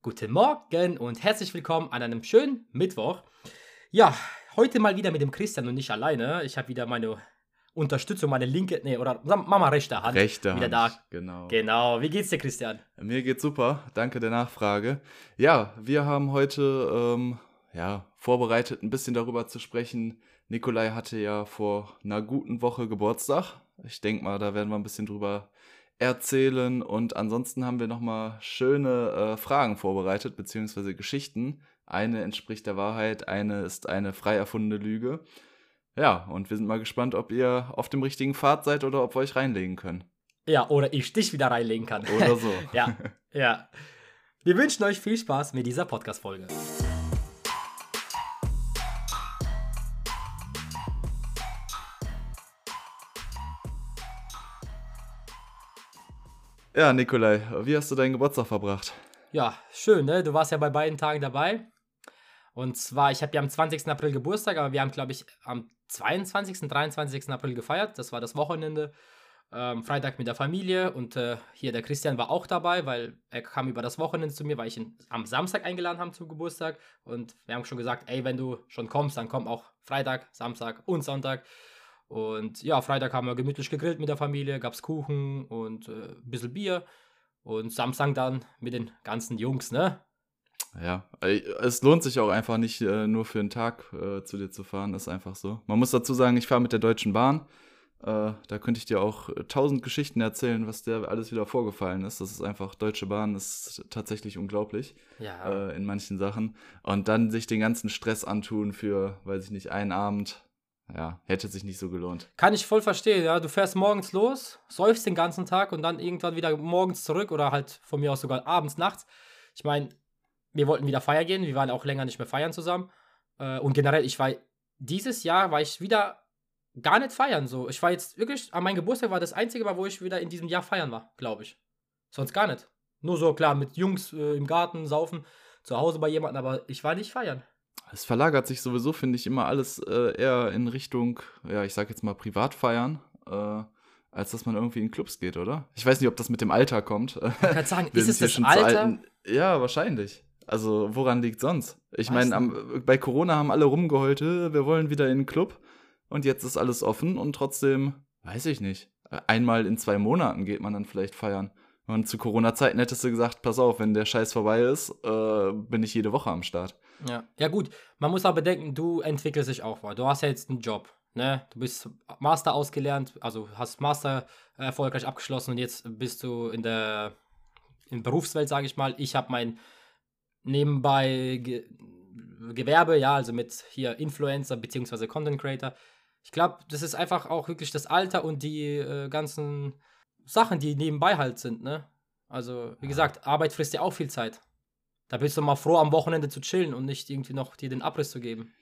Guten Morgen und herzlich willkommen an einem schönen Mittwoch. Ja, heute mal wieder mit dem Christian und nicht alleine. Ich habe wieder meine Unterstützung, meine linke, nee, oder Mama rechte Hand. Rechte wieder Hand, da. genau. Genau. Wie geht's dir, Christian? Mir geht's super, danke der Nachfrage. Ja, wir haben heute ähm, ja, vorbereitet, ein bisschen darüber zu sprechen. Nikolai hatte ja vor einer guten Woche Geburtstag. Ich denke mal, da werden wir ein bisschen drüber erzählen. Und ansonsten haben wir nochmal schöne äh, Fragen vorbereitet, beziehungsweise Geschichten. Eine entspricht der Wahrheit, eine ist eine frei erfundene Lüge. Ja, und wir sind mal gespannt, ob ihr auf dem richtigen Pfad seid oder ob wir euch reinlegen können. Ja, oder ich dich wieder reinlegen kann. Oder so. ja, ja. Wir wünschen euch viel Spaß mit dieser Podcast-Folge. Ja, Nikolai, wie hast du deinen Geburtstag verbracht? Ja, schön, ne? Du warst ja bei beiden Tagen dabei. Und zwar, ich habe ja am 20. April Geburtstag, aber wir haben, glaube ich, am 22., 23. April gefeiert. Das war das Wochenende. Ähm, Freitag mit der Familie und äh, hier der Christian war auch dabei, weil er kam über das Wochenende zu mir, weil ich ihn am Samstag eingeladen habe zum Geburtstag. Und wir haben schon gesagt, ey, wenn du schon kommst, dann komm auch Freitag, Samstag und Sonntag. Und ja, Freitag haben wir gemütlich gegrillt mit der Familie, gab es Kuchen und äh, ein bisschen Bier. Und Samstag dann mit den ganzen Jungs, ne? Ja, es lohnt sich auch einfach nicht äh, nur für einen Tag äh, zu dir zu fahren, ist einfach so. Man muss dazu sagen, ich fahre mit der Deutschen Bahn. Äh, da könnte ich dir auch tausend Geschichten erzählen, was der alles wieder vorgefallen ist. Das ist einfach, Deutsche Bahn ist tatsächlich unglaublich ja. Äh, in manchen Sachen. Und dann sich den ganzen Stress antun für, weiß ich nicht, einen Abend. Ja, hätte sich nicht so gelohnt. Kann ich voll verstehen, ja. Du fährst morgens los, säufst den ganzen Tag und dann irgendwann wieder morgens zurück oder halt von mir aus sogar abends, nachts. Ich meine, wir wollten wieder feiern gehen, wir waren auch länger nicht mehr feiern zusammen. Äh, und generell, ich war dieses Jahr war ich wieder gar nicht feiern. So, ich war jetzt wirklich, an meinem Geburtstag war das einzige Mal, wo ich wieder in diesem Jahr feiern war, glaube ich. Sonst gar nicht. Nur so klar mit Jungs äh, im Garten saufen, zu Hause bei jemandem, aber ich war nicht feiern. Es verlagert sich sowieso, finde ich, immer alles äh, eher in Richtung, ja, ich sag jetzt mal Privatfeiern, äh, als dass man irgendwie in Clubs geht, oder? Ich weiß nicht, ob das mit dem Alter kommt. Ich kann sagen, ist es das Alter? Ja, wahrscheinlich. Also, woran liegt sonst? Ich meine, bei Corona haben alle rumgeheult, wir wollen wieder in den Club und jetzt ist alles offen und trotzdem, weiß ich nicht. Einmal in zwei Monaten geht man dann vielleicht feiern. Und zu Corona-Zeiten hättest du gesagt, pass auf, wenn der Scheiß vorbei ist, äh, bin ich jede Woche am Start. Ja. ja, gut. Man muss aber bedenken, du entwickelst dich auch weiter. Du hast ja jetzt einen Job. Ne? Du bist Master ausgelernt, also hast Master erfolgreich abgeschlossen und jetzt bist du in der in Berufswelt, sage ich mal. Ich habe mein nebenbei Ge Gewerbe, ja, also mit hier Influencer bzw. Content Creator. Ich glaube, das ist einfach auch wirklich das Alter und die äh, ganzen Sachen, die nebenbei halt sind, ne? Also, wie gesagt, Arbeit frisst ja auch viel Zeit. Da bist du mal froh, am Wochenende zu chillen und nicht irgendwie noch dir den Abriss zu geben.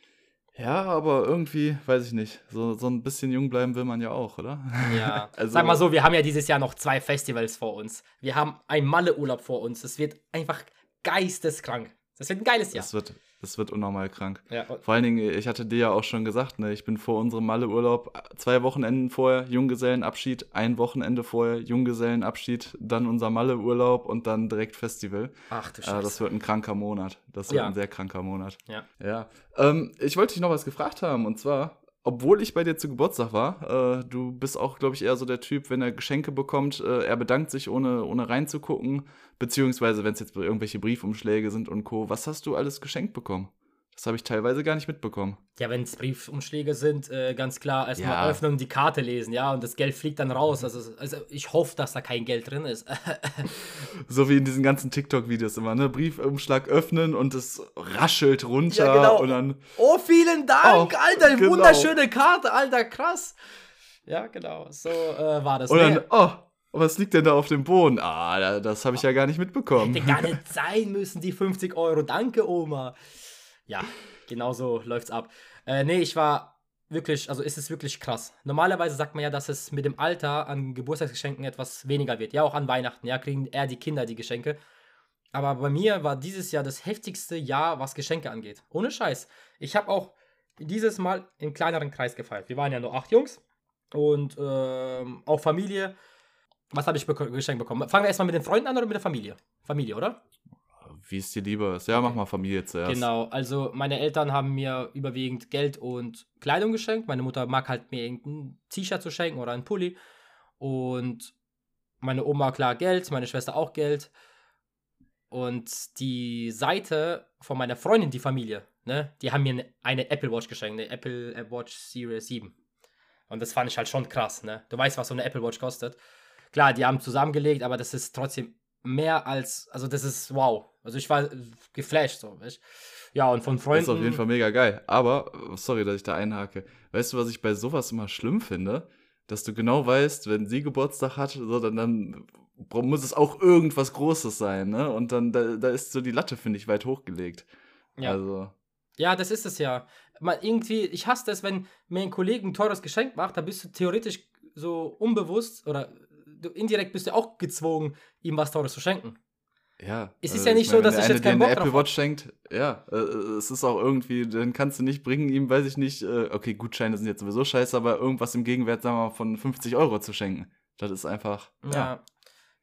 Ja, aber irgendwie, weiß ich nicht, so, so ein bisschen jung bleiben will man ja auch, oder? Ja. also, Sag mal so, wir haben ja dieses Jahr noch zwei Festivals vor uns. Wir haben einen Malle-Urlaub vor uns. Das wird einfach geisteskrank. Das wird ein geiles Jahr. Das wird, das wird unnormal krank. Ja. Vor allen Dingen, ich hatte dir ja auch schon gesagt, ne, ich bin vor unserem Malle-Urlaub zwei Wochenenden vorher Junggesellenabschied, ein Wochenende vorher Junggesellenabschied, dann unser Malle-Urlaub und dann direkt Festival. Ach du Äh, Scheiße. das wird ein kranker Monat. Das wird Ja. ein sehr kranker Monat. Ja. Ja. Ähm, ich wollte dich noch was gefragt haben und zwar, obwohl ich bei dir zu Geburtstag war, äh, du bist auch, glaube ich, eher so der Typ, wenn er Geschenke bekommt, äh, er bedankt sich, ohne, ohne reinzugucken, beziehungsweise wenn es jetzt irgendwelche Briefumschläge sind und Co. Was hast du alles geschenkt bekommen? Das habe ich teilweise gar nicht mitbekommen. Ja, wenn es Briefumschläge sind, äh, ganz klar erstmal Ja. öffnen und die Karte lesen, ja, und das Geld fliegt dann raus. Also, also ich hoffe, dass da kein Geld drin ist. So wie in diesen ganzen TikTok-Videos immer, ne? Briefumschlag öffnen und es raschelt runter Ja, genau. und dann. oh, vielen Dank, Oh, Alter, genau. wunderschöne Karte, Alter, krass. Ja, genau, so äh, war das. Und dann, oh, was liegt denn da auf dem Boden? Ah, da- das habe ich ja gar nicht mitbekommen. Hätte gar nicht sein müssen, die 50 Euro. Danke, Oma. Ja, genau so läuft's ab. Äh, nee, ich war wirklich, also ist es wirklich krass. Normalerweise sagt man ja, dass es mit dem Alter an Geburtstagsgeschenken etwas weniger wird. Ja, auch an Weihnachten, ja, kriegen eher die Kinder die Geschenke. Aber bei mir war dieses Jahr das heftigste Jahr, was Geschenke angeht. Ohne Scheiß. Ich habe auch dieses Mal im kleineren Kreis gefeiert. Wir waren ja nur acht Jungs und ähm, auch Familie. Was habe ich beko geschenkt bekommen? Fangen wir erstmal mit den Freunden an oder mit der Familie? Familie, oder? Wie es dir lieber ist. Ja, mach mal Familie zuerst. Genau, also meine Eltern haben mir überwiegend Geld und Kleidung geschenkt. Meine Mutter mag halt mir irgendein T-Shirt zu schenken oder einen Pulli. Und meine Oma klar Geld, meine Schwester auch Geld. Und die Seite von meiner Freundin, die Familie, ne, die haben mir eine, eine Apple Watch geschenkt, eine Apple Watch Series 7. Und das fand ich halt schon krass, ne? Du weißt, was so eine Apple Watch kostet. Klar, die haben zusammengelegt, aber das ist trotzdem mehr als, also das ist wow. Also ich war geflasht so, weißt? Ja, und von Freunden. Das ist auf jeden Fall mega geil. Aber, sorry, dass ich da einhake. Weißt du, was ich bei sowas immer schlimm finde? Dass du genau weißt, wenn sie Geburtstag hat, so, dann, dann muss es auch irgendwas Großes sein, ne? Und dann, da, da ist so die Latte, finde ich, weit hochgelegt. Ja. Also. Ja, das ist es ja. Man, irgendwie, ich hasse das, wenn mir ein Kollege ein teures Geschenk macht, da bist du theoretisch so unbewusst oder du indirekt bist du auch gezwungen, ihm was Teures zu schenken. Ja. Es ist ja nicht so, dass ich jetzt keinen Bock Apple Watch schenkt, ja, äh, es ist auch irgendwie, dann kannst du nicht bringen, ihm, weiß ich nicht, äh, okay, Gutscheine sind jetzt sowieso scheiße, aber irgendwas im Gegenwert, sagen wir mal, von 50 Euro zu schenken. Das ist einfach, Ja. ja.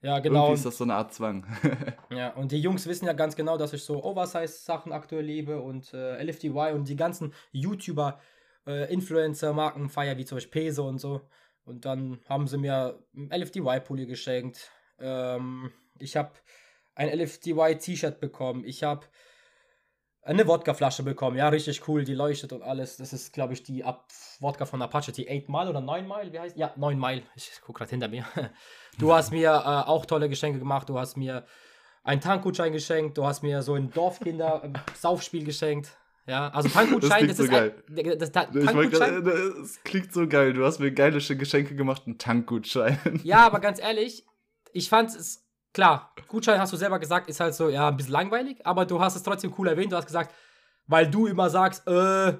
Ja, genau. Irgendwie ist das so eine Art Zwang. Ja, und die Jungs wissen ja ganz genau, dass ich so Oversize-Sachen aktuell liebe und äh, LFDY und die ganzen YouTuber, äh, Influencer-Marken feier, wie zum Beispiel Peso und so. Und dann haben sie mir LFDY-Pulli geschenkt. Ähm, ich habe ein LFDY-T-Shirt bekommen. Ich habe eine Wodkaflasche bekommen. Ja, richtig cool, die leuchtet und alles. Das ist, glaube ich, die Ab Wodka von Apache, die 8 Mile oder 9 Mile, wie heißt Ja, 9 Mile. Ich gucke gerade hinter mir. Du hast mir äh, auch tolle Geschenke gemacht. Du hast mir einen Tankgutschein geschenkt. Du hast mir so ein Dorfkinder-Saufspiel geschenkt. Ja, also Tankgutschein, Das das, klingt ist so ein, das, Ta- Ich Tankgutschein. gerade, es klingt so geil. Du hast mir geile Geschenke gemacht, einen Tankgutschein. Ja, aber ganz ehrlich, ich fand es, klar, Gutschein hast du selber gesagt, ist halt so, ja, ein bisschen langweilig, aber du hast es trotzdem cool erwähnt. Du hast gesagt, weil du immer sagst, äh,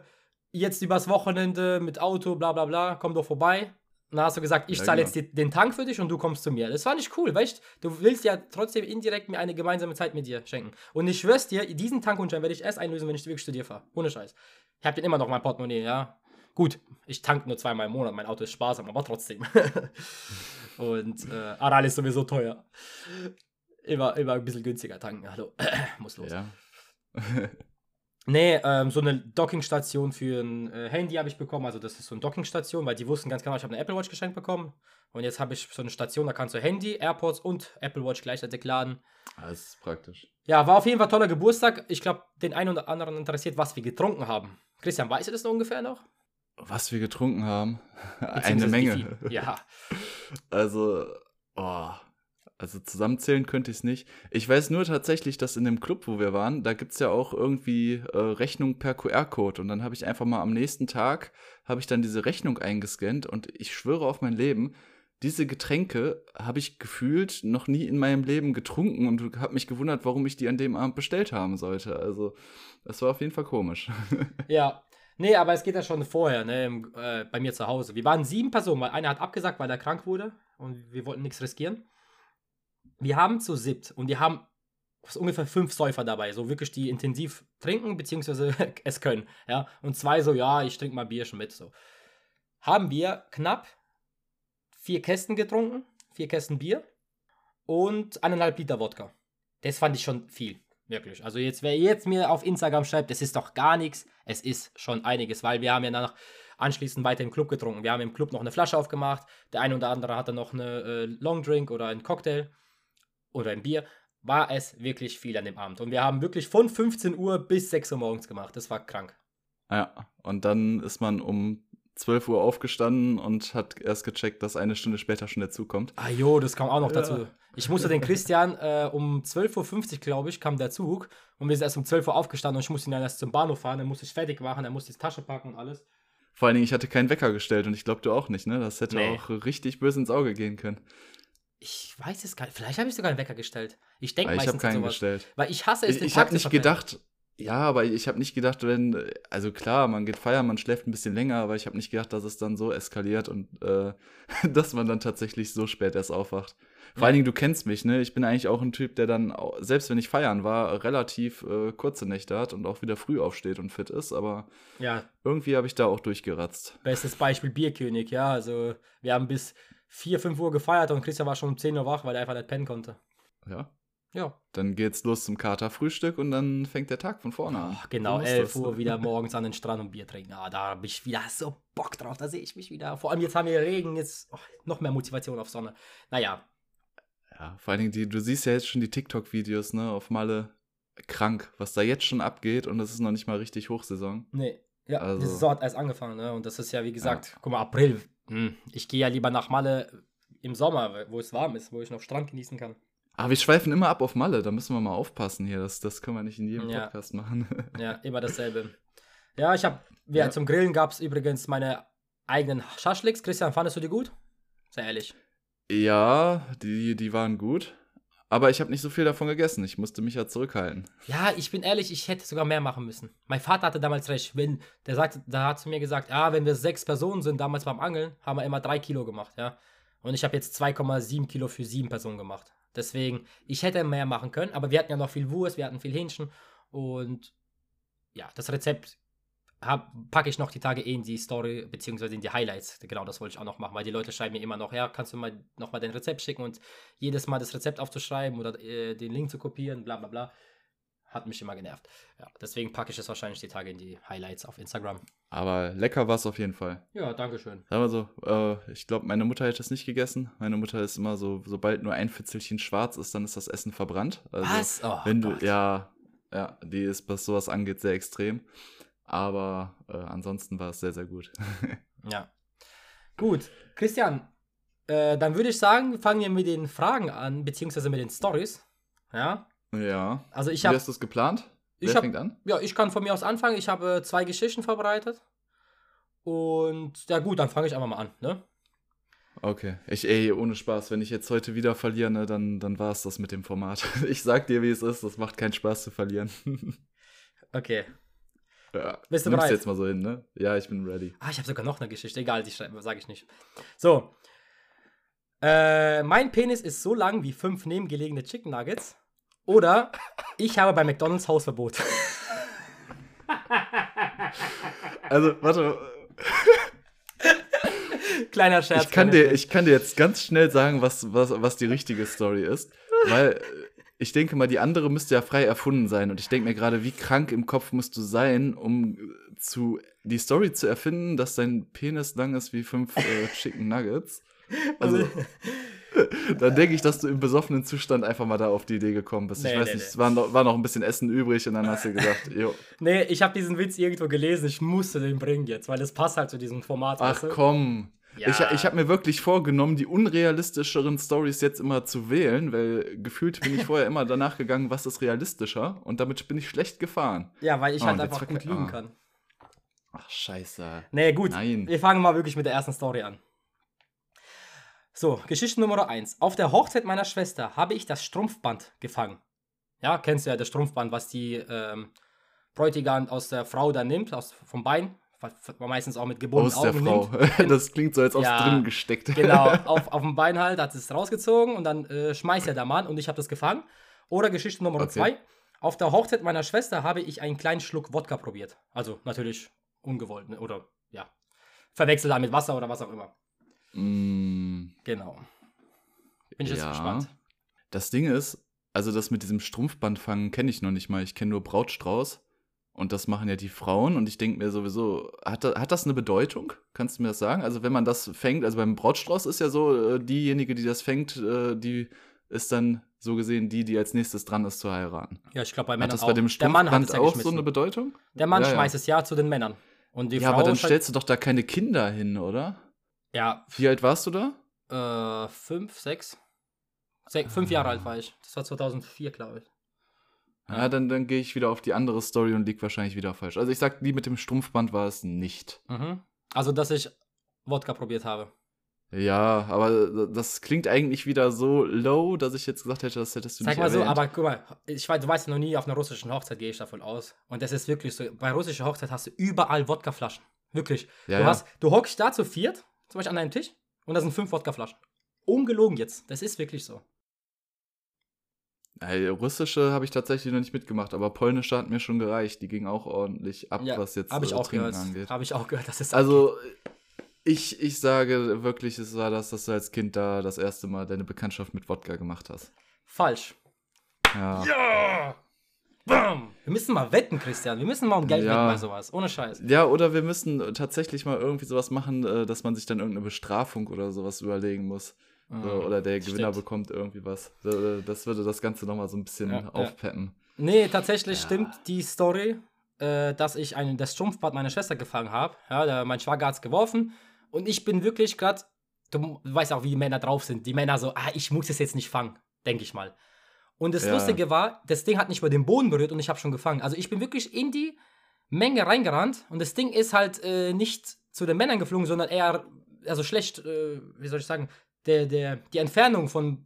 jetzt übers Wochenende mit Auto, bla bla bla, komm doch vorbei. Und dann hast du gesagt, ich Ja, zahle genau. jetzt den Tank für dich und du kommst zu mir. Das fand ich cool, weißt du? Du willst ja trotzdem indirekt mir eine gemeinsame Zeit mit dir schenken. Und ich schwör's dir, diesen Tankgutschein werde ich erst einlösen, wenn ich wirklich zu dir fahre. Ohne Scheiß. Ich habe den immer noch in meinem Portemonnaie, ja. Gut, ich tank nur zweimal im Monat, mein Auto ist sparsam, aber trotzdem. und äh, Aral ist sowieso teuer. Immer, immer ein bisschen günstiger tanken, hallo. Muss los. Ja. Nee, ähm, so eine Dockingstation für ein äh, Handy habe ich bekommen. Also das ist so eine Dockingstation, weil die wussten ganz genau, ich habe eine Apple Watch geschenkt bekommen. Und jetzt habe ich so eine Station, da kannst du Handy, AirPods und Apple Watch gleichzeitig laden. Das ist praktisch. Ja, war auf jeden Fall toller Geburtstag. Ich glaube, den einen oder anderen interessiert, was wir getrunken haben. Christian, weißt du das noch ungefähr noch? Was wir getrunken haben? Eine Menge. Ja. Also, oh, also zusammenzählen könnte ich es nicht. Ich weiß nur tatsächlich, dass in dem Club, wo wir waren, da gibt es ja auch irgendwie äh, Rechnung per QR-Code. Und dann habe ich einfach mal am nächsten Tag, habe ich dann diese Rechnung eingescannt und ich schwöre auf mein Leben, diese Getränke habe ich gefühlt noch nie in meinem Leben getrunken und habe mich gewundert, warum ich die an dem Abend bestellt haben sollte. Also, das war auf jeden Fall komisch. Ja. Nee, aber es geht ja schon vorher, ne, im, äh, bei mir zu Hause. Wir waren sieben Personen, weil einer hat abgesagt, weil er krank wurde und wir wollten nichts riskieren. Wir haben zu siebt und wir haben ungefähr fünf Säufer dabei, so wirklich, die intensiv trinken, beziehungsweise es können, ja. Und zwei so, ja, ich trinke mal Bierchen mit, so. Haben wir knapp vier Kästen getrunken, vier Kästen Bier und eineinhalb Liter Wodka. Das fand ich schon viel, wirklich. Also jetzt, wer jetzt mir auf Instagram schreibt, das ist doch gar nichts, es ist schon einiges, weil wir haben ja danach anschließend weiter im Club getrunken. Wir haben im Club noch eine Flasche aufgemacht, der eine oder andere hatte noch eine äh, Longdrink oder einen Cocktail oder ein Bier. War es wirklich viel an dem Abend. Und wir haben wirklich von 15 Uhr bis 6 Uhr morgens gemacht. Das war krank. Ja, und dann ist man um 12 Uhr aufgestanden und hat erst gecheckt, dass eine Stunde später schon dazukommt. Ah jo, das kam auch noch Ja. dazu. Ich musste den Christian äh, um 12.50 Uhr, glaube ich, kam der Zug. Und wir sind erst um 12 Uhr aufgestanden und ich musste ihn dann erst zum Bahnhof fahren. Dann musste ich fertig machen, dann musste ich die Tasche packen und alles. Vor allen Dingen, ich hatte keinen Wecker gestellt und ich glaube, du auch nicht, ne? Das hätte Nee. auch richtig böse ins Auge gehen können. Ich weiß es gar nicht. Vielleicht habe ich sogar einen Wecker gestellt. Ich denke Weil ich habe meistens keinen sowas. gestellt. Weil ich hasse es, Ich, den ich Tag habe nicht verpennen. gedacht, ja, aber ich habe nicht gedacht, wenn, also klar, man geht feiern, man schläft ein bisschen länger, aber ich habe nicht gedacht, dass es dann so eskaliert und äh, dass man dann tatsächlich so spät erst aufwacht. Vor Ja. allen Dingen, du kennst mich, ne? Ich bin eigentlich auch ein Typ, der dann, selbst wenn ich feiern war, relativ äh, kurze Nächte hat und auch wieder früh aufsteht und fit ist, aber Ja, irgendwie habe ich da auch durchgeratzt. bestes Beispiel Bierkönig, ja. Also, wir haben bis 4, 5 Uhr gefeiert und Christian war schon um 10 Uhr wach, weil er einfach nicht pennen konnte. Ja. Ja. Dann geht's los zum Katerfrühstück und dann fängt der Tag von vorne an. Ach, genau, So ist 11 das. Uhr wieder morgens an den Strand und Bier trinken. Ah, da habe ich wieder so Bock drauf, da sehe ich mich wieder. Vor allem jetzt haben wir Regen, jetzt oh, noch mehr Motivation auf Sonne. Naja, Ja, vor allen Dingen, die, du siehst ja jetzt schon die TikTok-Videos, ne, auf Malle. Krank, was da jetzt schon abgeht und das ist noch nicht mal richtig Hochsaison. nee. Ja, Also- die Saison hat erst angefangen, ne? Und das ist ja, wie gesagt, guck mal, April. Hm, ich gehe ja lieber nach Malle im Sommer, wo es warm ist, wo ich noch Strand genießen kann. Aber wir schweifen immer ab auf Malle, da müssen wir mal aufpassen hier. Das, das können wir nicht in jedem Ja. Podcast machen. Ja, immer dasselbe. Ja, ich habe, ja, Ja. zum Grillen gab es übrigens meine eigenen Schaschliks. Christian, fandest du die gut? Sehr ehrlich. ja, die, die waren gut. Aber ich habe nicht so viel davon gegessen. Ich musste mich ja zurückhalten. Ja, ich bin ehrlich, ich hätte sogar mehr machen müssen. Mein Vater hatte damals recht, wenn, der sagt, da hat zu mir gesagt, ah, wenn wir sechs Personen sind, damals beim Angeln, haben wir immer drei Kilo gemacht, ja. Und ich habe jetzt 2,7 Kilo für sieben Personen gemacht. Deswegen, ich hätte mehr machen können, aber wir hatten ja noch viel Wurst, wir hatten viel Hähnchen und ja, das Rezept packe ich noch die Tage in die Story, beziehungsweise in die Highlights. Genau, das wollte ich auch noch machen, weil die Leute schreiben mir immer noch, ja, kannst du mal nochmal dein Rezept schicken und jedes Mal das Rezept aufzuschreiben oder äh, den Link zu kopieren, bla bla bla, hat mich immer genervt. Ja, deswegen packe ich es wahrscheinlich die Tage in die Highlights auf Instagram. Aber lecker war es auf jeden Fall. Ja, danke schön. Sagen wir so, äh, ich glaube, meine Mutter hätte es nicht gegessen. Meine Mutter ist immer so, sobald nur ein Fitzelchen schwarz ist, dann ist das Essen verbrannt. Also, Was? Oh, wenn du, Gott. ja, ja, die ist, was sowas angeht, sehr extrem. Aber äh, ansonsten war es sehr, sehr gut. Ja. Gut, Christian, äh, dann würde ich sagen, fangen wir mit den Fragen an, beziehungsweise mit den Stories. Ja, ja. also ich Wie habe hast du es geplant? Ich Wer hab- fängt an? Ja, ich kann von mir aus anfangen. Ich habe zwei Geschichten vorbereitet. Und ja gut, dann fange ich einfach mal an. Ne? Okay. Ich, ey, ohne Spaß, wenn ich jetzt heute wieder verliere, ne, dann, dann war es das mit dem Format. Ich sag dir, wie es ist, das macht keinen Spaß zu verlieren. Okay. ja. Bist du bereit? jetzt mal so hin, ne? Ja, ich bin ready. Ah, ich habe sogar noch eine Geschichte. Egal, die sage ich nicht. So. Äh, mein Penis ist so lang wie fünf nebengelegene Chicken Nuggets. Oder ich habe bei McDonalds Hausverbot. Also, warte. Kleiner Scherz. Ich kann, kleiner dir, ich kann dir jetzt ganz schnell sagen, was, was, was die richtige Story ist. Weil äh, ich denke mal, die andere müsste ja frei erfunden sein. Und ich denke mir gerade, wie krank im Kopf musst du sein, um äh, zu, die Story zu erfinden, dass dein Penis lang ist wie fünf äh, Chicken Nuggets. Also, dann denke ich, dass du im besoffenen Zustand einfach mal da auf die Idee gekommen bist. Nee, ich weiß nee, nicht, nee. es war noch, war noch ein bisschen Essen übrig und dann hast du gesagt, jo, Nee, ich habe diesen Witz irgendwo gelesen. Ich musste den bringen jetzt, weil das passt halt zu diesem Format. ach weißt du? komm. Ja. Ich, ich habe mir wirklich vorgenommen, die unrealistischeren Stories jetzt immer zu wählen, weil gefühlt bin ich vorher immer danach gegangen, was ist realistischer und damit bin ich schlecht gefahren. Ja, weil ich Oh, halt einfach gut verkackt- lügen ah. kann. Ach, scheiße. Nee, gut. Nein. Wir fangen mal wirklich mit der ersten Story an. So, Geschichte Nummer 1. Auf der Hochzeit meiner Schwester habe ich das Strumpfband gefangen. Ja, kennst du ja das Strumpfband, was die ähm, Bräutigam aus der Frau da nimmt, aus, vom Bein. Meistens auch mit gebundenen Aus der Augen Frau. nimmt. Das klingt so, als ob es Ja, drin gesteckt Genau, auf, auf dem Bein halt, hat es rausgezogen und dann äh, schmeißt er der Mann und ich habe das gefangen. Oder Geschichte Nummer Okay. zwei. Auf der Hochzeit meiner Schwester habe ich einen kleinen Schluck Wodka probiert. Also natürlich ungewollt, ne? oder ja, verwechselt da mit Wasser oder was auch immer. Mm, Genau. Bin ich jetzt Ja. gespannt. das Ding ist, also das mit diesem Strumpfbandfangen kenne ich noch nicht mal. Ich kenne nur Brautstrauß. Und das machen ja die Frauen. Und ich denke mir sowieso, hat, da- hat das eine Bedeutung? Kannst du mir das sagen? Also, wenn man das fängt, also beim Brautstrauß ist ja so, äh, diejenige, die das fängt, äh, die ist dann so gesehen die, die als nächstes dran ist zu heiraten. Ja, ich glaube bei Hat Männern das auch. bei dem der Mann hat Strumpfband es ja auch so eine Bedeutung? der Mann Ja, ja. schmeißt es ja zu den Männern. Und die ja, Frau aber dann schalt- stellst du doch da keine Kinder hin, oder? Ja, Wie alt warst du da? Äh, fünf, sechs. Se fünf Jahre alt war ich. Das war 2004, glaube ich. Ja, dann, dann gehe ich wieder auf die andere Story und lieg wahrscheinlich wieder falsch. Also ich sag, die mit dem Strumpfband war es nicht. Mhm. Also, dass ich Wodka probiert habe. Ja, aber das klingt eigentlich wieder so low, dass ich jetzt gesagt hätte, das hättest du Sag nicht mal so, erwähnt. aber guck mal, ich weiß, du weißt ja noch nie auf einer russischen Hochzeit, gehe ich davon aus. Und das ist wirklich so, bei russischer Hochzeit hast du überall Wodkaflaschen. Wirklich. Ja, du, ja. hast, du hockst da zu viert, zum Beispiel an deinem Tisch, und da sind fünf Wodkaflaschen. Ungelogen jetzt. Das ist wirklich so. Ey, russische habe ich tatsächlich noch nicht mitgemacht, aber polnische hat mir schon gereicht. Die ging auch ordentlich ab, Ja, was jetzt habe ich äh, auch Trinken gehört. angeht. Habe ich auch gehört, dass es Also ich, ich sage wirklich, es war das, dass du als Kind da das erste Mal deine Bekanntschaft mit Wodka gemacht hast. falsch. Ja. Ja! Bam! Wir müssen mal wetten, Christian. Wir müssen mal um Geld Ja. wetten bei sowas. Ohne Scheiß. Ja, oder wir müssen tatsächlich mal irgendwie sowas machen, äh, dass man sich dann irgendeine Bestrafung oder sowas überlegen muss. So, oder der Gewinner Stimmt. bekommt irgendwie was. Äh, Das würde das Ganze nochmal so ein bisschen Ja, ja. aufpeppen. Nee, tatsächlich Ja. stimmt die Story, äh, dass ich einen, das Strumpfbad meiner Schwester gefangen habe. Ja, der, mein Schwager hat es geworfen. Und ich bin wirklich gerade, du weißt auch, wie die Männer drauf sind. Die Männer so, ah, ich muss es jetzt nicht fangen, denke ich mal. Und das Ja. Lustige war, das Ding hat nicht mal den Boden berührt und ich habe schon gefangen. Also ich bin wirklich in die Menge reingerannt und das Ding ist halt äh, nicht zu den Männern geflogen, sondern eher, also schlecht, äh, wie soll ich sagen, der, der, die Entfernung von,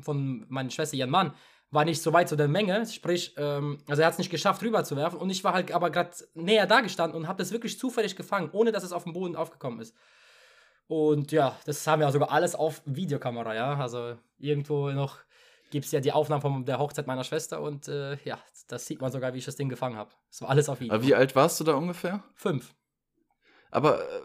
von meiner Schwester, ihren Mann, war nicht so weit zu der Menge, sprich, ähm, also er hat es nicht geschafft, rüber zu werfen und ich war halt aber gerade näher da gestanden und habe das wirklich zufällig gefangen, ohne dass es auf dem Boden aufgekommen ist. Und ja, das haben wir sogar alles auf Videokamera, ja, also irgendwo noch gibt es ja die Aufnahmen von der Hochzeit meiner Schwester und äh, ja, das sieht man sogar, wie ich das Ding gefangen habe. Das war alles auf Video. Aber wie alt warst du da ungefähr? Fünf. Aber äh,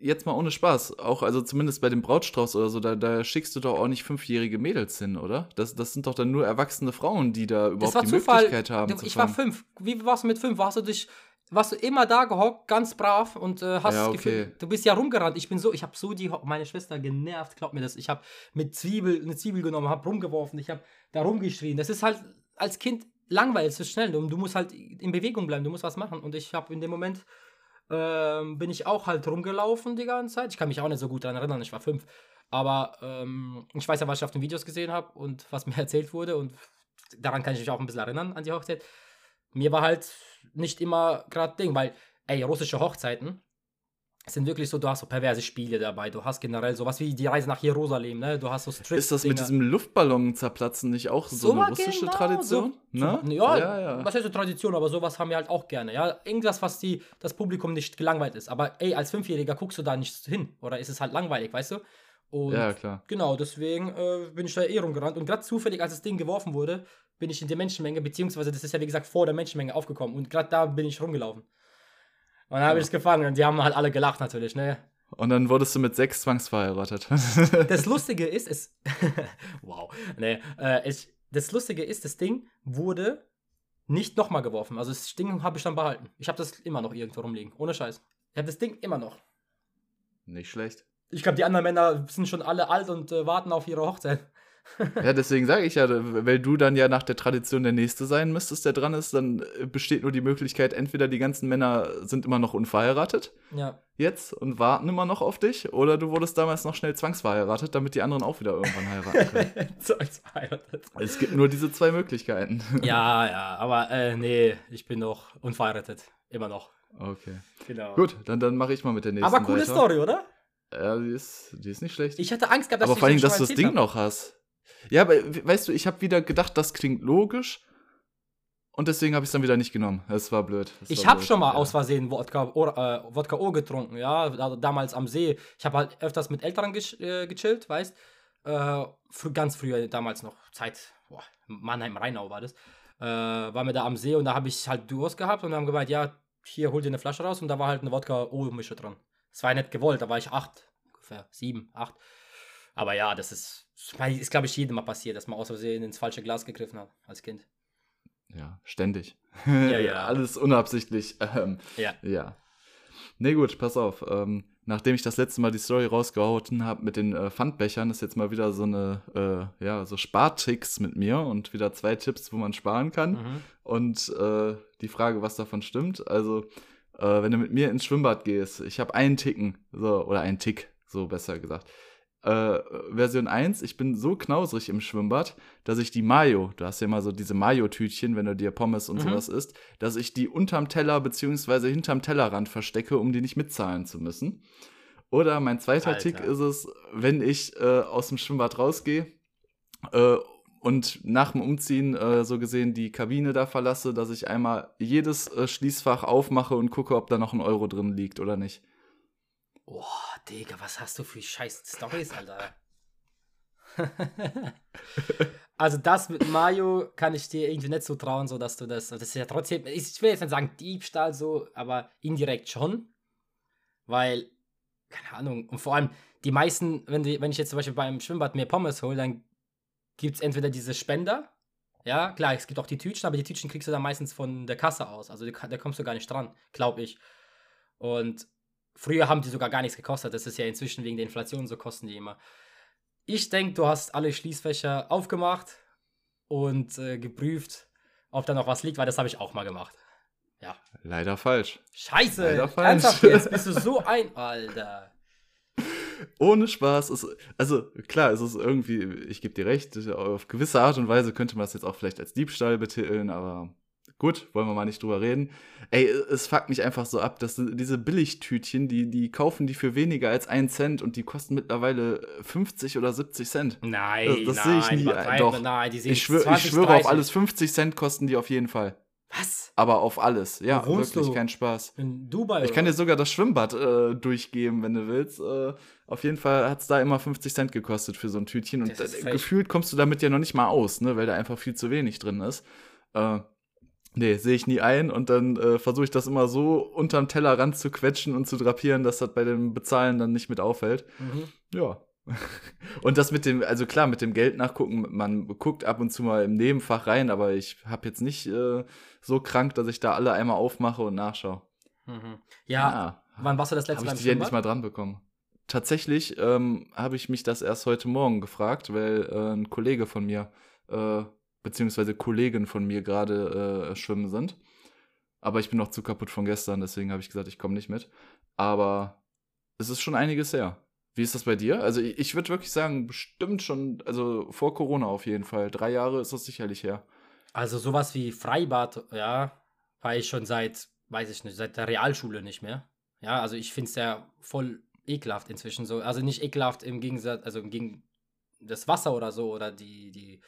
jetzt mal ohne Spaß, auch also zumindest bei dem Brautstrauß oder so, da, da schickst du doch auch nicht fünfjährige Mädels hin, oder? Das, das sind doch dann nur erwachsene Frauen, die da überhaupt die Zufall. Möglichkeit haben ich war fünf. Wie warst du mit fünf? Warst du dich, warst du immer da gehockt, ganz brav und äh, hast Ja, das Gefühl, okay. du bist ja rumgerannt. Ich bin so, ich habe so die, meine Schwester genervt, glaub mir das. Ich habe mit Zwiebel, eine Zwiebel genommen, habe rumgeworfen, ich habe da rumgeschrien. Das ist halt als Kind langweilig, es ist schnell. Du, du musst halt in Bewegung bleiben, du musst was machen. Und ich habe in dem Moment ähm, bin ich auch halt rumgelaufen die ganze Zeit. Ich kann mich auch nicht so gut daran erinnern, ich war fünf. Aber ähm, ich weiß ja, was ich auf den Videos gesehen habe und was mir erzählt wurde. Und daran kann ich mich auch ein bisschen erinnern an die Hochzeit. Mir war halt nicht immer gerade Ding, weil, ey, russische Hochzeiten sind wirklich so, du hast so perverse Spiele dabei. Du hast generell sowas wie die Reise nach Jerusalem, ne? Du hast so Strip. Ist das mit diesem Luftballon zerplatzen nicht auch so, eine war russische genau Tradition? So, ne? so, ja, ja, ja. was heißt so Tradition, aber sowas haben wir halt auch gerne. Ja, irgendwas, was die, das Publikum nicht gelangweilt ist. Aber ey, als Fünfjähriger guckst du da nicht hin. Oder ist es halt langweilig, weißt du? Und Ja, klar. Genau, deswegen äh, bin ich da eh rumgerannt. Und gerade zufällig, als das Ding geworfen wurde, bin ich in die Menschenmenge, beziehungsweise das ist ja wie gesagt vor der Menschenmenge aufgekommen. Und gerade da bin ich rumgelaufen. Und dann habe ich es gefangen und die haben halt alle gelacht natürlich, ne? Und dann wurdest du mit sechs zwangsverheiratet. Das Lustige ist, es. wow. Nee, äh, es, das Lustige ist, das Ding wurde nicht nochmal geworfen. Also das Ding habe ich dann behalten. Ich habe das immer noch irgendwo rumliegen. Ohne Scheiß. Ich habe das Ding immer noch. nicht schlecht. Ich glaube, die anderen Männer sind schon alle alt und äh, warten auf ihre Hochzeit. Ja, deswegen sage ich ja, weil du dann ja nach der Tradition der Nächste sein müsstest, der dran ist, dann äh, besteht nur die Möglichkeit, entweder die ganzen Männer sind immer noch unverheiratet Ja. jetzt und warten immer noch auf dich, oder du wurdest damals noch schnell zwangsverheiratet, damit die anderen auch wieder irgendwann heiraten können. Zwangsverheiratet. es gibt nur diese zwei Möglichkeiten. ja, ja, aber äh, nee, ich bin noch unverheiratet. Immer noch. Okay. Genau. Gut, dann, dann mache ich mal mit der nächsten Aber coole weiter. Story, oder? Ja, die ist, die ist nicht schlecht. Ich hatte Angst gehabt, dass aber ich vor allem, dass du das Ding hab. noch hast. Ja, aber we- weißt du, ich habe wieder gedacht, das klingt logisch. Und deswegen habe ich es dann wieder nicht genommen. Das war blöd. Das Ich habe schon mal ja. aus Versehen Wodka, äh, Wodka O getrunken, ja, da- damals am See. Ich habe halt öfters mit Älteren gesch- äh, gechillt, weißt äh, frü ganz früher, damals noch, Zeit, boah, Mannheim-Rheinau war das, äh, waren wir da am See und da habe ich halt Durst gehabt und haben gemeint, ja, hier, hol dir eine Flasche raus und da war halt eine Wodka O-Mische drin. Das war nicht gewollt, da war ich acht, ungefähr, sieben, acht. Aber ja, das ist, ist glaube ich, jedem mal passiert, dass man aus Versehen ins falsche Glas gegriffen hat, als Kind. Ja, ständig. Ja, ja. Alles unabsichtlich. Ähm, Ja. ja. Nee, gut, pass auf. Ähm, nachdem ich das letzte Mal die Story rausgehauen habe mit den äh, Pfandbechern, ist jetzt mal wieder so eine, äh, ja, so Spartricks mit mir und wieder zwei Tipps, wo man sparen kann. Mhm. Und äh, die Frage, was davon stimmt. Also, äh, wenn du mit mir ins Schwimmbad gehst, ich habe einen Ticken, so, oder einen Tick, so besser gesagt. Äh, Version 1, ich bin so knausrig im Schwimmbad, dass ich die Mayo, du hast ja immer so diese Mayo-Tütchen, wenn du dir Pommes und Mhm. sowas isst, dass ich die unterm Teller beziehungsweise hinterm Tellerrand verstecke, um die nicht mitzahlen zu müssen. Oder mein zweiter Alter. Tick ist es, wenn ich äh, aus dem Schwimmbad rausgehe äh, und nach dem Umziehen äh, so gesehen die Kabine da verlasse, dass ich einmal jedes äh, Schließfach aufmache und gucke, ob da noch ein Euro drin liegt oder nicht. Boah, Digga, was hast du für scheiß Stories, Alter? also das mit Mario kann ich dir irgendwie nicht so trauen, so dass du das, das ist ja trotzdem, ich will jetzt nicht sagen Diebstahl so, aber indirekt schon, weil, keine Ahnung, und vor allem die meisten, wenn, die, wenn ich jetzt zum Beispiel beim Schwimmbad mir Pommes hole, dann gibt es entweder diese Spender, Ja, klar, es gibt auch die Tütchen, aber die Tütchen kriegst du dann meistens von der Kasse aus. Also da kommst du gar nicht dran, glaube ich. Und früher haben die sogar gar nichts gekostet. Das ist ja inzwischen wegen der Inflation so kosten die immer. Ich denke, du hast alle Schließfächer aufgemacht und äh, geprüft, ob da noch was liegt, weil das habe ich auch mal gemacht. Ja. Leider falsch. Scheiße. Leider falsch. Ernsthaft jetzt bist du so ein Alter. Ohne Spaß. Ist, also klar, es ist irgendwie, ich gebe dir recht, auf gewisse Art und Weise könnte man es jetzt auch vielleicht als Diebstahl betiteln, aber gut, wollen wir mal nicht drüber reden. Ey, es fuckt mich einfach so ab, dass diese Billigtütchen, die, die kaufen die für weniger als einen Cent und die kosten mittlerweile 50 oder 70 Cent. Nein, das, das sehe ich nie. Doch, nein, die ich, schwör, 20, ich schwöre 30. auf alles, 50 Cent kosten die auf jeden Fall. Was? Aber auf alles, ja, wirklich, du? kein Spaß. In Dubai? Ich kann dir sogar das Schwimmbad äh, durchgeben, wenn du willst. Äh, auf jeden Fall hat es da immer 50 Cent gekostet für so ein Tütchen. Und äh, gefühlt kommst du damit ja noch nicht mal aus, ne, weil da einfach viel zu wenig drin ist. Äh, nee, sehe ich nie ein. Und dann äh, versuche ich das immer so unterm Tellerrand zu quetschen und zu drapieren, dass das bei dem Bezahlen dann nicht mit auffällt. Mhm. Ja, und das mit dem, also klar, mit dem Geld nachgucken, man guckt ab und zu mal im Nebenfach rein, aber ich habe jetzt nicht äh, so krank, dass ich da alle einmal aufmache und nachschaue. Mhm. Ja, ja, wann warst du das letzte Mal? Habe ich die endlich mal dran bekommen. Tatsächlich ähm, habe ich mich das erst heute Morgen gefragt, weil äh, ein Kollege von mir, äh, beziehungsweise Kollegen von mir gerade äh, schwimmen sind. Aber ich bin noch zu kaputt von gestern, deswegen habe ich gesagt, ich komme nicht mit. Aber es ist schon einiges her. Wie ist das bei dir? Also ich, ich würde wirklich sagen, bestimmt schon, also vor Corona auf jeden Fall. Drei Jahre ist das sicherlich her. Also sowas wie Freibad, ja, war ich schon seit, weiß ich nicht, seit der Realschule nicht mehr. Ja, also ich finde es ja voll ekelhaft inzwischen so. Also nicht ekelhaft im Gegensatz, also gegen das Wasser oder so oder die, die,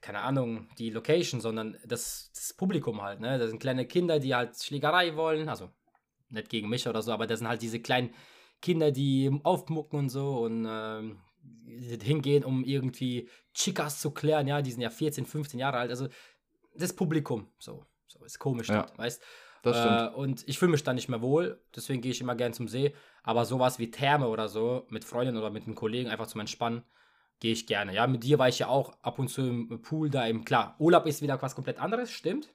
keine Ahnung, die Location, sondern das, das Publikum halt, ne? Das sind kleine Kinder, die halt Schlägerei wollen, also nicht gegen mich oder so, aber das sind halt diese kleinen Kinder, die aufmucken und so und ähm, hingehen, um irgendwie Chicas zu klären, ja, die sind ja 14, 15 Jahre alt, also das Publikum, so, so ist komisch, ja, dort, weißt das stimmt. Äh, und ich fühle mich da nicht mehr wohl, deswegen gehe ich immer gern zum See, aber sowas wie Therme oder so, mit Freunden oder mit einem Kollegen einfach zum Entspannen, gehe ich gerne. Ja, mit dir war ich ja auch ab und zu im Pool da eben, klar, Urlaub ist wieder was komplett anderes, stimmt,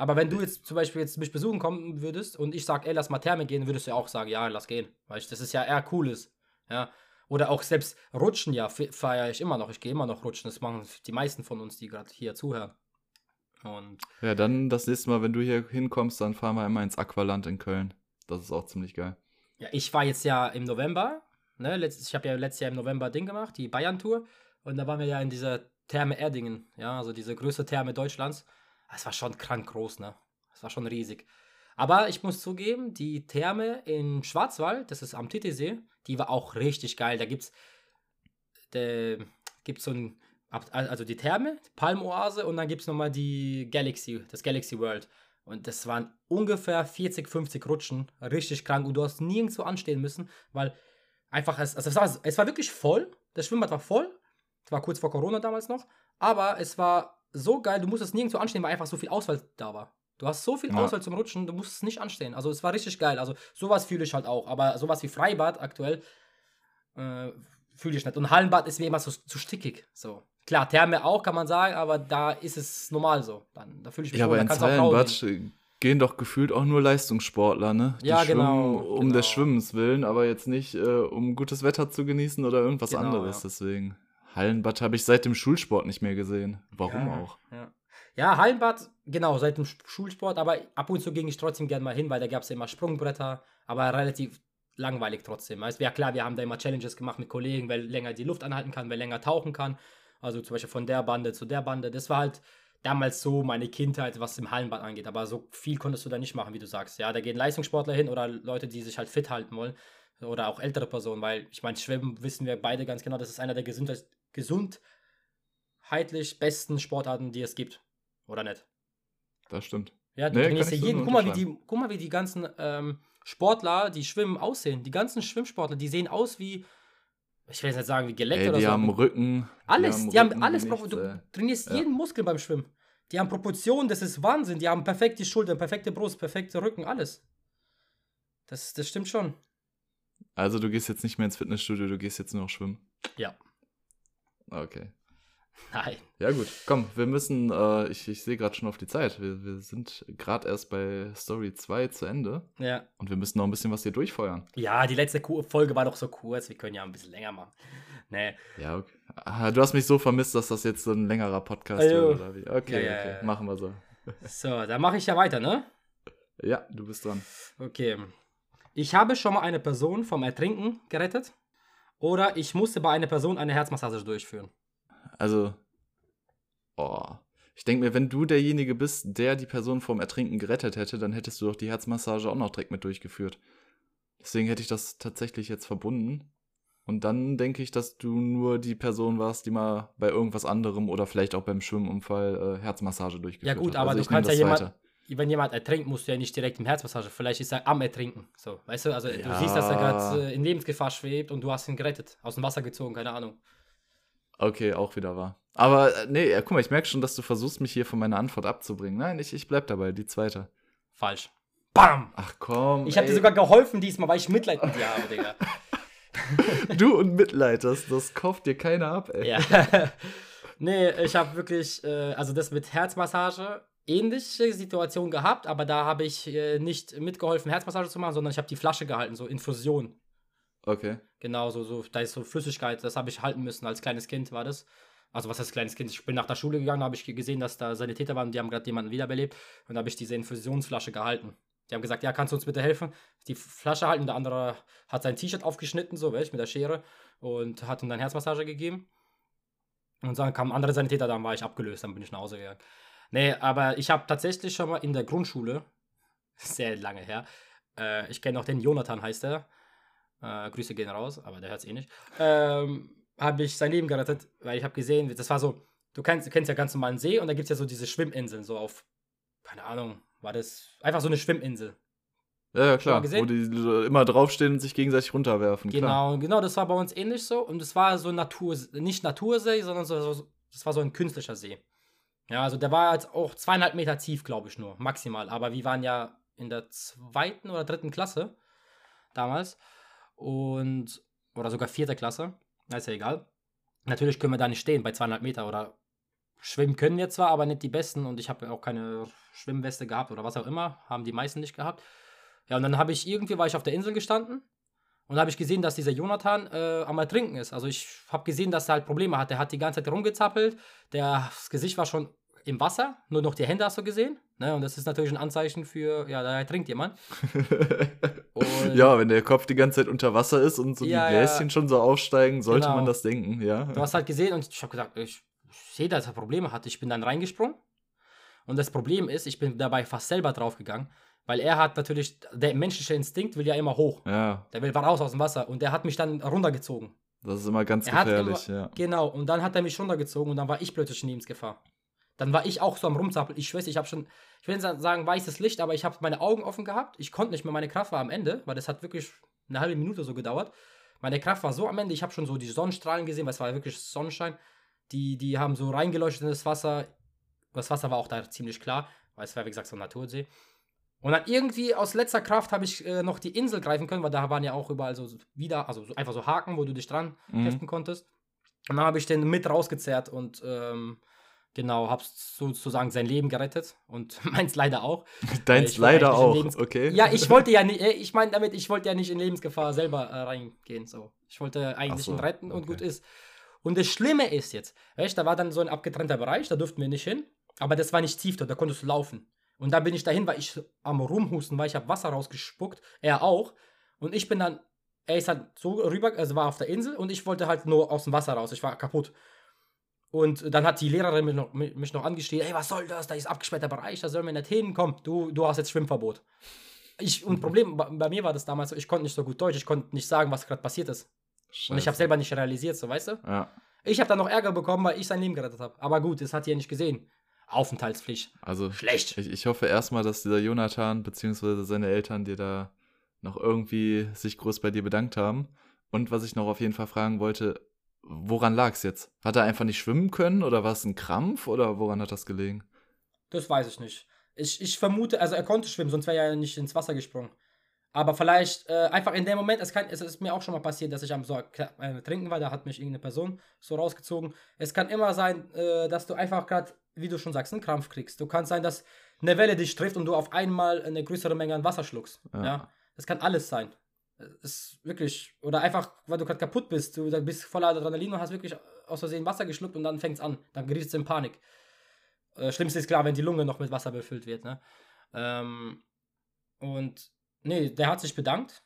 aber wenn du jetzt zum Beispiel jetzt mich besuchen kommen würdest und ich sag, ey, lass mal Therme gehen, würdest du ja auch sagen, ja, lass gehen. Weil das ist ja eher cooles. Ja. Oder auch selbst Rutschen, ja, feiere ich immer noch. Ich gehe immer noch rutschen. Das machen die meisten von uns, die gerade hier zuhören. Und ja, dann das nächste Mal, wenn du hier hinkommst, dann fahren wir immer ins Aqualand in Köln. Das ist auch ziemlich geil. Ja, ich war jetzt ja im November. Ne, letzt, ich habe ja letztes Jahr im November Ding gemacht, die Bayern-Tour. Und da waren wir ja in dieser Therme Erdingen, ja, also diese größte Therme Deutschlands. Es war schon krank groß, ne? Es war schon riesig. Aber ich muss zugeben, die Therme in Schwarzwald, das ist am Titisee, die war auch richtig geil. Da gibt's, da gibt's so ein, also die Therme, die Palmoase und dann gibt es nochmal die Galaxy, das Galaxy World. Und das waren ungefähr 40, 50 Rutschen, richtig krank. Und du hast nirgendwo anstehen müssen, weil einfach, es, also es, war, es war wirklich voll. Das Schwimmbad war voll. Es war kurz vor Corona damals noch. Aber es war so geil, du musstest nirgendwo anstehen, weil einfach so viel Auswahl da war. Du hast so viel ja. Auswahl zum Rutschen, du musst nicht anstehen. Also es war richtig geil. Also sowas fühle ich halt auch. Aber sowas wie Freibad aktuell äh, fühle ich nicht. Und Hallenbad ist wie immer so zu stickig. So. Klar, Therme auch, kann man sagen, aber da ist es normal so. Dann, da fühle ich mich Ja, wohl, aber ins Hallenbad gehen doch gefühlt auch nur Leistungssportler, ne? Die ja, genau. Um genau. des Schwimmens willen, aber jetzt nicht, äh, um gutes Wetter zu genießen oder irgendwas genau, anderes. Ja. Deswegen. Hallenbad habe ich seit dem Schulsport nicht mehr gesehen. Warum ja, auch? Ja. Ja, Hallenbad, genau, seit dem Schulsport, aber ab und zu ging ich trotzdem gerne mal hin, weil da gab es ja immer Sprungbretter, aber relativ langweilig trotzdem. Es wäre klar, wir haben da immer Challenges gemacht mit Kollegen, wer länger die Luft anhalten kann, wer länger tauchen kann. Also zum Beispiel von der Bande zu der Bande. Das war halt damals so meine Kindheit, was im Hallenbad angeht. Aber so viel konntest du da nicht machen, wie du sagst. Ja, da gehen Leistungssportler hin oder Leute, die sich halt fit halten wollen. Oder auch ältere Personen, weil ich meine, Schwimmen wissen wir beide ganz genau, das ist einer der gesundheitlich besten Sportarten, die es gibt. Oder nicht? Das stimmt. Ja, du nee, trainierst ja jeden. Guck mal, wie die, guck mal, wie die ganzen ähm, Sportler, die schwimmen, aussehen. Die ganzen Schwimmsportler, die sehen aus wie, ich will jetzt nicht sagen, wie geleckt Ey, oder die so. Haben Rücken, alles, die haben, Rücken, alles. Nichts, du trainierst ja. jeden Muskel beim Schwimmen. Die haben Proportionen, das ist Wahnsinn. Die haben perfekte Schultern, perfekte Brust, perfekte Rücken, alles. Das, das stimmt schon. Also du gehst jetzt nicht mehr ins Fitnessstudio, du gehst jetzt nur noch schwimmen? Ja. Okay. Nein. Ja, gut. Komm, wir müssen, äh, ich, ich sehe gerade schon auf die Zeit. Wir, wir sind gerade erst bei Story 2 zu Ende. Ja. Und wir müssen noch ein bisschen was hier durchfeuern. Ja, die letzte Folge war doch so kurz, wir können ja ein bisschen länger machen. Nee. Ja, okay. Ah, du hast mich so vermisst, dass das jetzt so ein längerer Podcast Ajo. wird, oder wie? Okay, Ja, ja, okay. Machen wir so. So, dann mache ich ja weiter, ne? Ja, du bist dran. Okay. Ich habe schon mal eine Person vom Ertrinken gerettet. Oder ich musste bei einer Person eine Herzmassage durchführen. Also, oh. Ich denke mir, wenn du derjenige bist, der die Person vom Ertrinken gerettet hätte, dann hättest du doch die Herzmassage auch noch direkt mit durchgeführt. Deswegen hätte ich das tatsächlich jetzt verbunden. Und dann denke ich, dass du nur die Person warst, die mal bei irgendwas anderem oder vielleicht auch beim Schwimmunfall äh, Herzmassage durchgeführt Ja, gut, hat. aber Also du kannst ja das jemand- Zweite. Wenn jemand ertrinkt, musst du ja nicht direkt im Herzmassage. Vielleicht ist er am Ertrinken. So, weißt du? Also, du Ja. siehst, dass er gerade äh, in Lebensgefahr schwebt und du hast ihn gerettet. Aus dem Wasser gezogen, keine Ahnung. Okay, auch wieder wahr. Aber äh, nee, ja, guck mal, ich merke schon, dass du versuchst, mich hier von meiner Antwort abzubringen. Nein, ich, ich bleib dabei, die zweite. Falsch. Bam! Ach komm. Ich habe dir sogar geholfen diesmal, weil ich Mitleid mit dir habe, Digga. Du und Mitleid, das, das kauft dir keiner ab, ey. Ja. nee, ich habe wirklich, äh, also das mit Herzmassage, ähnliche Situation gehabt, aber da habe ich äh, nicht mitgeholfen, Herzmassage zu machen, sondern ich habe die Flasche gehalten, so Infusion. Okay. Genau, so, so, da ist so Flüssigkeit, das habe ich halten müssen. Als kleines Kind war das. Also, was heißt kleines Kind? Ich bin nach der Schule gegangen, habe ich gesehen, dass da Sanitäter waren, die haben gerade jemanden wiederbelebt und da habe ich diese Infusionsflasche gehalten. Die haben gesagt, ja, kannst du uns bitte helfen? Die Flasche halten, der andere hat sein T-Shirt aufgeschnitten, so, welch, mit der Schere und hat ihm dann Herzmassage gegeben. Und dann kamen andere Sanitäter, dann war ich abgelöst, dann bin ich nach Hause gegangen. Nee, aber ich habe tatsächlich schon mal in der Grundschule, sehr lange her, äh, ich kenne auch den Jonathan, heißt er. Äh, Grüße gehen raus, aber der hört es eh nicht. Ähm, habe ich sein Leben gerettet, weil ich habe gesehen, das war so, du kennst, du kennst ja ganz normalen See und da gibt es ja so diese Schwimminseln, so auf, keine Ahnung, war das einfach so eine Schwimminsel. Ja, ja, klar. Wo die immer draufstehen und sich gegenseitig runterwerfen. Klar. Genau, genau, das war bei uns ähnlich so und es war so Natur, nicht Natursee, sondern so, so, das war so ein künstlicher See. Ja, also der war jetzt auch zweieinhalb Meter tief, glaube ich nur, maximal. Aber wir waren ja in der zweiten oder dritten Klasse damals und oder sogar vierte Klasse, ist ja egal. Natürlich können wir da nicht stehen bei zweieinhalb Meter oder schwimmen können wir zwar, aber nicht die Besten und ich habe auch keine Schwimmweste gehabt oder was auch immer, haben die meisten nicht gehabt. Ja, und dann habe ich irgendwie, war ich auf der Insel gestanden und habe ich gesehen, dass dieser Jonathan äh, am Ertrinken ist. Also ich habe gesehen, dass er halt Probleme hat. Der hat die ganze Zeit rumgezappelt, der, das Gesicht war schon im Wasser, nur noch die Hände hast du gesehen. Ne? Und das ist natürlich ein Anzeichen für, ja, da ertrinkt jemand. Ja, wenn der Kopf die ganze Zeit unter Wasser ist und so Ja, die ja. Bläschen schon so aufsteigen, sollte Genau. man das denken, ja. Du hast halt gesehen und ich habe gesagt, ich, ich sehe, dass er Probleme hat. Ich bin dann reingesprungen. Und das Problem ist, ich bin dabei fast selber draufgegangen, weil er hat natürlich, der menschliche Instinkt will ja immer hoch. Ja, Der will raus aus dem Wasser und der hat mich dann runtergezogen. das ist immer ganz gefährlich, immer, ja. Genau, und dann hat er mich runtergezogen und dann war ich plötzlich in Lebensgefahr. Dann war ich auch so am Rumzappeln. Ich weiß, ich habe schon, ich will nicht sagen weißes Licht, aber ich habe meine Augen offen gehabt. Ich konnte nicht mehr, meine Kraft war am Ende, weil das hat wirklich eine halbe Minute so gedauert. Meine Kraft war so am Ende, ich habe schon so die Sonnenstrahlen gesehen, weil es war ja wirklich Sonnenschein. Die, die haben so reingeleuchtet in das Wasser. Das Wasser war auch da ziemlich klar, weil es war, wie gesagt, so ein Natursee. Und dann irgendwie aus letzter Kraft habe ich äh, noch die Insel greifen können, weil da waren ja auch überall so wieder, also so, einfach so Haken, wo du dich dran Mhm. heften konntest. Und dann habe ich den mit rausgezerrt und ähm, genau, habe sozusagen sein Leben gerettet und meins leider auch. Deins wollte leider auch, Lebens- okay? Ja, ich wollte ja nicht, äh, ich meine damit, ich wollte ja nicht in Lebensgefahr selber äh, reingehen. So. Ich wollte eigentlich so, ihn retten und okay. gut ist. Und das Schlimme ist jetzt, weißt, da war dann so ein abgetrennter Bereich, da durften wir nicht hin, aber das war nicht tief dort, da konntest du laufen. Und da bin ich dahin, weil ich am Rumhusten war, ich habe Wasser rausgespuckt, er auch. Und ich bin dann, er ist halt so rüber, also war auf der Insel und ich wollte halt nur aus dem Wasser raus, ich war kaputt. Und dann hat die Lehrerin mich noch, mich noch angeschrien, ey, was soll das, da ist abgesperrter Bereich, da sollen wir nicht hin, komm, du, du hast jetzt Schwimmverbot. Ich, und Problem bei, mir war das damals ich konnte nicht so gut Deutsch, ich konnte nicht sagen, was gerade passiert ist. Und ich habe Scheiße. selber nicht realisiert, so weißt du? Ja, Ich habe dann noch Ärger bekommen, weil ich sein Leben gerettet habe. Aber gut, das hat ihr nicht gesehen. Aufenthaltspflicht. also Schlecht. ich, ich hoffe erstmal, dass dieser Jonathan bzw. seine Eltern dir da noch irgendwie sich groß bei dir bedankt haben. Und was ich noch auf jeden Fall fragen wollte, woran lag es jetzt? Hat er einfach nicht schwimmen können oder war es ein Krampf oder woran hat das gelegen? Das weiß ich nicht. Ich, ich vermute, also er konnte schwimmen, sonst wäre er ja nicht ins Wasser gesprungen. Aber vielleicht äh, einfach in dem Moment, es, kann, es ist mir auch schon mal passiert, dass ich am so äh, Trinken war, da hat mich irgendeine Person so rausgezogen. Es kann immer sein, äh, dass du einfach gerade, wie du schon sagst, einen Krampf kriegst. Du kannst sein, dass eine Welle dich trifft und du auf einmal eine größere Menge an Wasser schluckst. Ja. ja? Das kann alles sein. Ist wirklich, oder einfach, weil du gerade kaputt bist, du bist voller Adrenalin und hast wirklich aus Versehen Wasser geschluckt und dann fängt es an. Dann gerietst du in Panik. Äh, Schlimmste ist klar, wenn die Lunge noch mit Wasser befüllt wird. Ne? Ähm, und nee, der hat sich bedankt.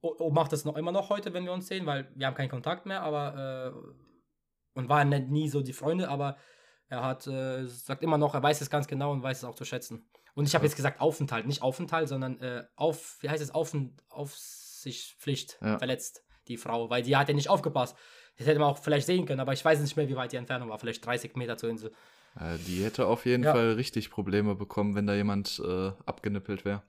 O, macht das noch immer noch heute, wenn wir uns sehen, weil wir haben keinen Kontakt mehr, aber äh, und waren nie so die Freunde, aber er hat äh, sagt immer noch, er weiß es ganz genau und weiß es auch zu schätzen. Und ich habe jetzt gesagt Aufenthalt, nicht Aufenthalt, sondern äh, auf, wie heißt es, Aufen, Aufsichtspflicht ja. verletzt, die Frau, weil die hat ja nicht aufgepasst. Das hätte man auch vielleicht sehen können, aber ich weiß nicht mehr, wie weit die Entfernung war, vielleicht 30 Meter zur Insel. Die hätte auf jeden ja. Fall richtig Probleme bekommen, wenn da jemand äh, abgenippelt wäre.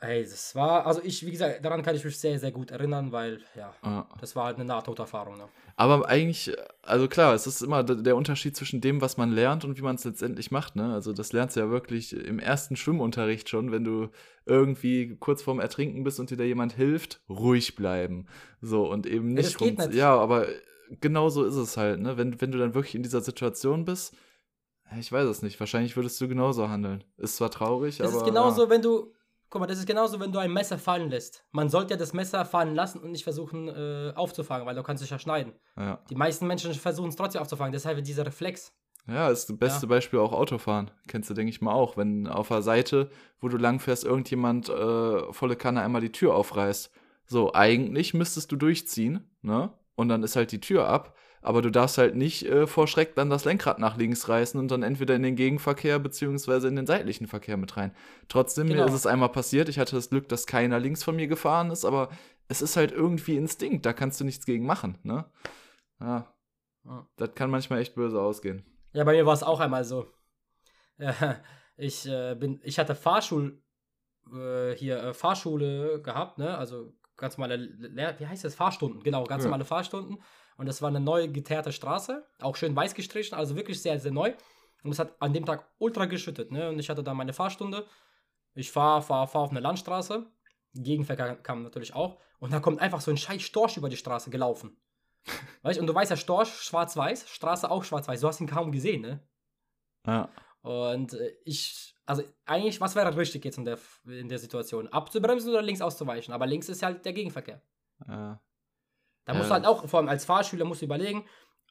Ey, das war, also ich, wie gesagt, daran kann ich mich sehr, sehr gut erinnern, weil, ja, ah. das war halt eine Nahtoderfahrung. Ne? Aber eigentlich, also klar, es ist immer der Unterschied zwischen dem, was man lernt und wie man es letztendlich macht, ne? Also das lernst du ja wirklich im ersten Schwimmunterricht schon, wenn du irgendwie kurz vorm Ertrinken bist und dir da jemand hilft, ruhig bleiben. So, und eben nicht, ja, nicht. Ja, aber genau so ist es halt, ne? Wenn, wenn du dann wirklich in dieser Situation bist, ich weiß es nicht, wahrscheinlich würdest du genauso handeln. Ist zwar traurig, das aber. Das ist genauso, ja. wenn du Guck mal, das ist genauso, wenn du ein Messer fallen lässt. Man sollte ja das Messer fallen lassen und nicht versuchen äh, aufzufangen, weil du kannst dich ja schneiden. Ja. Die meisten Menschen versuchen es trotzdem aufzufangen, deshalb dieser Reflex. Ja, ist das beste ja. Beispiel auch Autofahren. Kennst du, denke ich mal, auch. Wenn auf der Seite, wo du langfährst, irgendjemand äh, volle Kanne einmal die Tür aufreißt. So, eigentlich müsstest du durchziehen, ne? Und dann ist halt die Tür ab aber du darfst halt nicht äh, vor Schreck dann das Lenkrad nach links reißen und dann entweder in den Gegenverkehr beziehungsweise in den seitlichen Verkehr mit rein. Trotzdem, genau. mir ist es einmal passiert, ich hatte das Glück, dass keiner links von mir gefahren ist, aber es ist halt irgendwie Instinkt, da kannst du nichts gegen machen, ne? Ja. Das kann manchmal echt böse ausgehen. Ja, bei mir war es auch einmal so. ich äh, bin, ich hatte Fahrschul, äh, hier äh, Fahrschule gehabt, ne? Also ganz normale, wie heißt das? Fahrstunden, genau, ganz ja. normale Fahrstunden. Und das war eine neu geteerte Straße, auch schön weiß gestrichen, also wirklich sehr, sehr neu. Und es hat an dem Tag ultra geschüttet. Ne? Und ich hatte da meine Fahrstunde. Ich fahre fahr, fahr auf eine Landstraße. Gegenverkehr kam natürlich auch. Und da kommt einfach so ein scheiß Storch über die Straße gelaufen. weißt Und du weißt ja, Storch schwarz-weiß, Straße auch schwarz-weiß. Du hast ihn kaum gesehen, ne? Ja. Und äh, ich, also eigentlich, was wäre richtig jetzt in der, in der Situation? Abzubremsen oder links auszuweichen? Aber links ist halt der Gegenverkehr. Ja. Da musst du halt auch, vor allem als Fahrschüler, musst du überlegen.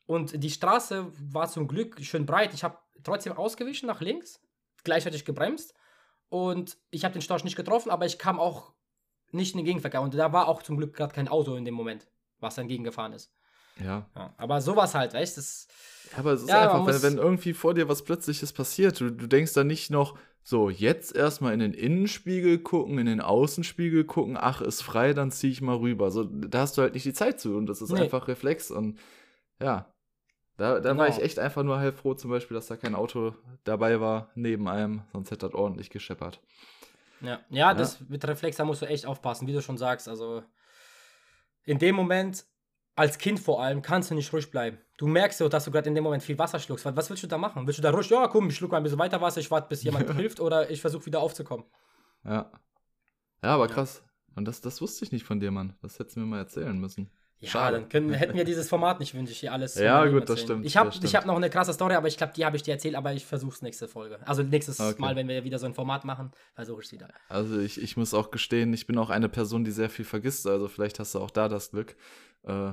Und die Straße war zum Glück schön breit. Ich habe trotzdem ausgewichen nach links, gleichzeitig gebremst. Und ich habe den Storch nicht getroffen, aber ich kam auch nicht in den Gegenverkehr. Und da war auch zum Glück gerade kein Auto in dem Moment, was dann gegengefahren ist. Ja. ja aber sowas halt, weißt du? Aber es ist ja, einfach, wenn, wenn, irgendwie vor dir was Plötzliches passiert, du, du denkst dann nicht noch, so, jetzt erstmal in den Innenspiegel gucken, in den Außenspiegel gucken, ach, ist frei, dann zieh ich mal rüber. So, da hast du halt nicht die Zeit zu und das ist nee. einfach Reflex und ja. Da, da genau. war ich echt einfach nur halb froh, zum Beispiel, dass da kein Auto dabei war, neben einem, sonst hätte das ordentlich gescheppert. Ja, ja, ja. das mit Reflex, da musst du echt aufpassen, wie du schon sagst. Also in dem Moment als Kind vor allem kannst du nicht ruhig bleiben. Du merkst ja, dass du gerade in dem Moment viel Wasser schluckst. Was willst du da machen? Willst du da ruhig, ja komm, ich schluck mal ein bisschen weiter Wasser, ich warte, bis jemand hilft oder ich versuche wieder aufzukommen. Ja. Ja, aber krass. Und das, das wusste ich nicht von dir, Mann. Das hättest du mir mal erzählen müssen. Ja, Schade. dann können, hätten wir dieses Format nicht, wünsche ich hier alles. Ja, gut, erzählen. das stimmt. Ich habe hab noch eine krasse Story, aber ich glaube, die habe ich dir erzählt, aber ich versuche es nächste Folge. Also nächstes okay. Mal, wenn wir wieder so ein Format machen, versuche ich es wieder. Also ich, ich muss auch gestehen, ich bin auch eine Person, die sehr viel vergisst. Also vielleicht hast du auch da das Glück. Äh,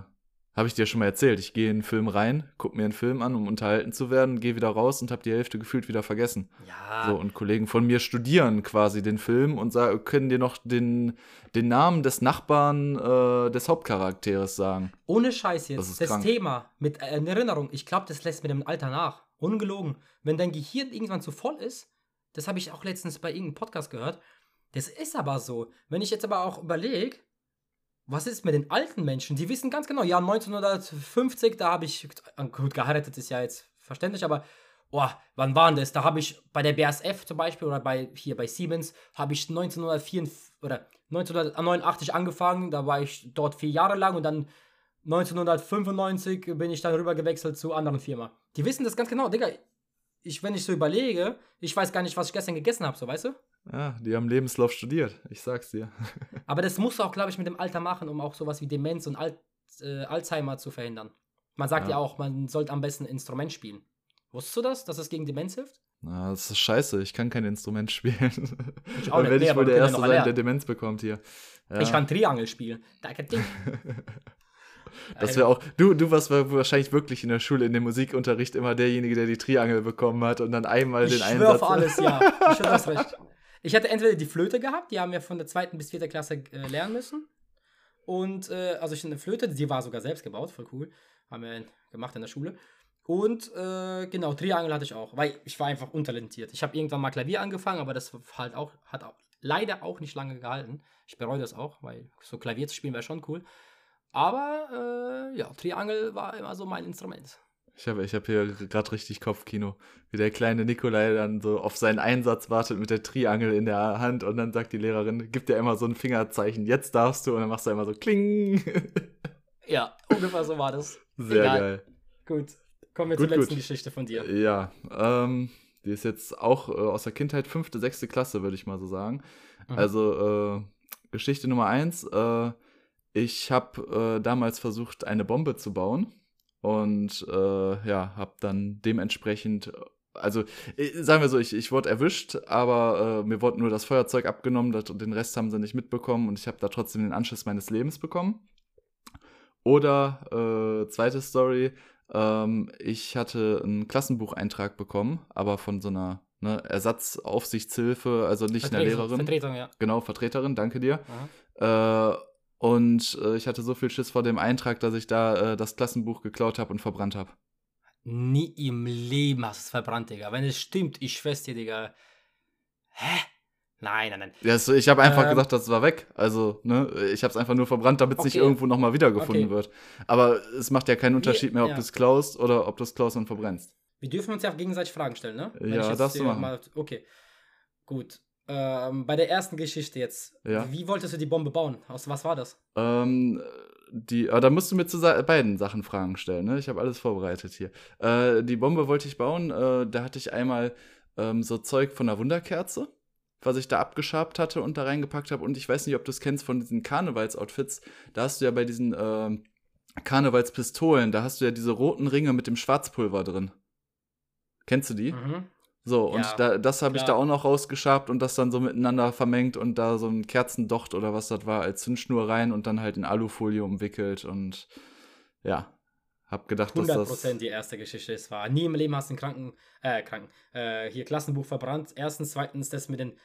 habe ich dir schon mal erzählt. Ich gehe in einen Film rein, gucke mir einen Film an, um unterhalten zu werden, gehe wieder raus und habe die Hälfte gefühlt wieder vergessen. Ja. So, und Kollegen von mir studieren quasi den Film und sagen, können dir noch den, den Namen des Nachbarn äh, des Hauptcharakteres sagen. Ohne Scheiß jetzt. Das, das Thema mit äh, Erinnerung, ich glaube, das lässt mit dem Alter nach. Ungelogen. Wenn dein Gehirn irgendwann zu voll ist, das habe ich auch letztens bei irgendeinem Podcast gehört. Das ist aber so. Wenn ich jetzt aber auch überlege, was ist mit den alten Menschen? Die wissen ganz genau, ja, 1950, da habe ich, gut, geheiratet ist ja jetzt verständlich, aber, oh, wann waren das? Da habe ich bei der BASF zum Beispiel oder bei, hier bei Siemens, habe ich 1984 oder 1989 angefangen, da war ich dort vier Jahre lang und dann 1995 bin ich dann rüber gewechselt zu anderen Firma. Die wissen das ganz genau, Digga. ich, wenn ich so überlege, ich weiß gar nicht, was ich gestern gegessen habe, so weißt du? Ja, die haben Lebenslauf studiert, ich sag's dir. Aber das musst du auch, glaube ich, mit dem Alter machen, um auch sowas wie Demenz und Al äh, Alzheimer zu verhindern. Man sagt ja. Ja. auch, man sollte am besten ein Instrument spielen. Wusstest du das, dass es gegen Demenz hilft? Na, das ist scheiße, ich kann kein Instrument spielen. Ich auch Dann nicht, werde ich wohl der Erste sein, der. Demenz bekommt hier. Ja. Ich kann Triangel spielen. Da kann Ding. Das wäre auch, du, du warst wahrscheinlich wirklich in der Schule in dem Musikunterricht immer derjenige, der die Triangel bekommen hat und dann einmal Ich den schwör Einsatz. auf alles, ja. Ich schwör, du hast recht. Ich hatte entweder die Flöte gehabt, die haben wir von der zweiten bis vierten Klasse äh, lernen müssen. Und, äh, also ich eine Flöte, die war sogar selbst gebaut, voll cool. Haben wir gemacht in der Schule. Und, äh, genau, Triangel hatte ich auch, weil ich war einfach untalentiert. Ich habe irgendwann mal Klavier angefangen, aber das halt auch, hat auch leider auch nicht lange gehalten. Ich bereue das auch, weil so Klavier zu spielen wäre schon cool. Aber, äh, ja, Triangel war immer so mein Instrument. Ich habe ich hab hier gerade richtig Kopfkino, wie der kleine Nikolai dann so auf seinen Einsatz wartet mit der Triangel in der Hand und dann sagt die Lehrerin, gibt dir immer so ein Fingerzeichen, jetzt darfst du und dann machst du immer so kling. Ja, ungefähr so war das. Sehr Egal. geil. Gut, kommen wir Gut, zur letzten gut. Geschichte von dir. Ja, ähm, die ist jetzt auch äh, aus der Kindheit fünfte, sechste Klasse, würde ich mal so sagen. Mhm. Also äh, Geschichte Nummer eins. Äh, ich habe äh, damals versucht, eine Bombe zu bauen und äh, ja, habe dann dementsprechend, also äh, sagen wir so, ich, ich wurde erwischt, aber äh, mir wurde nur das Feuerzeug abgenommen, das, den Rest haben sie nicht mitbekommen und ich habe da trotzdem den Anschluss meines Lebens bekommen. Oder äh, zweite Story, ähm, ich hatte einen Klassenbucheintrag bekommen, aber von so einer ne, Ersatzaufsichtshilfe, also nicht einer Vertretung- Lehrerin. Vertretung, ja. Genau, Vertreterin, danke dir. Äh, und äh, ich hatte so viel Schiss vor dem Eintrag, dass ich da äh, das Klassenbuch geklaut habe und verbrannt habe. Nie im Leben hast du es verbrannt, Digga. Wenn es stimmt, ich schwör's dir, Digga. Hä? Nein, nein, nein. Ja, so, ich habe einfach Ähm. gesagt, das war weg. Also, ne, ich habe es einfach nur verbrannt, damit es nicht Okay. irgendwo nochmal wiedergefunden Okay. wird. Aber es macht ja keinen Unterschied mehr, ob ja. du es klaust oder ob du es klaust und verbrennst. Wir dürfen uns ja gegenseitig Fragen stellen, ne? Wenn Ja, darfst du machen. okay. Gut. Ähm, bei der ersten Geschichte jetzt. Ja. Wie wolltest du die Bombe bauen? Aus was war das? Ähm, die, aber da musst du mir zu beiden Sachen Fragen stellen, ne? Ich habe alles vorbereitet hier. Äh, die Bombe wollte ich bauen, äh, da hatte ich einmal ähm, so Zeug von der Wunderkerze, was ich da abgeschabt hatte und da reingepackt habe. Und ich weiß nicht, ob du es kennst von diesen Karnevalsoutfits. Da hast du ja bei diesen ähm, Karnevalspistolen, da hast du ja diese roten Ringe mit dem Schwarzpulver drin. Kennst du die? Mhm. So, und Ja, da, das habe ich da auch noch rausgeschabt und das dann so miteinander vermengt und da so ein Kerzendocht oder was das war als Zündschnur rein und dann halt in Alufolie umwickelt und ja, hab gedacht, dass 100% das. die erste Geschichte es war. Nie im Leben hast du ein Kranken, äh, Kranken, äh, hier Klassenbuch verbrannt. Erstens, zweitens, das mit den.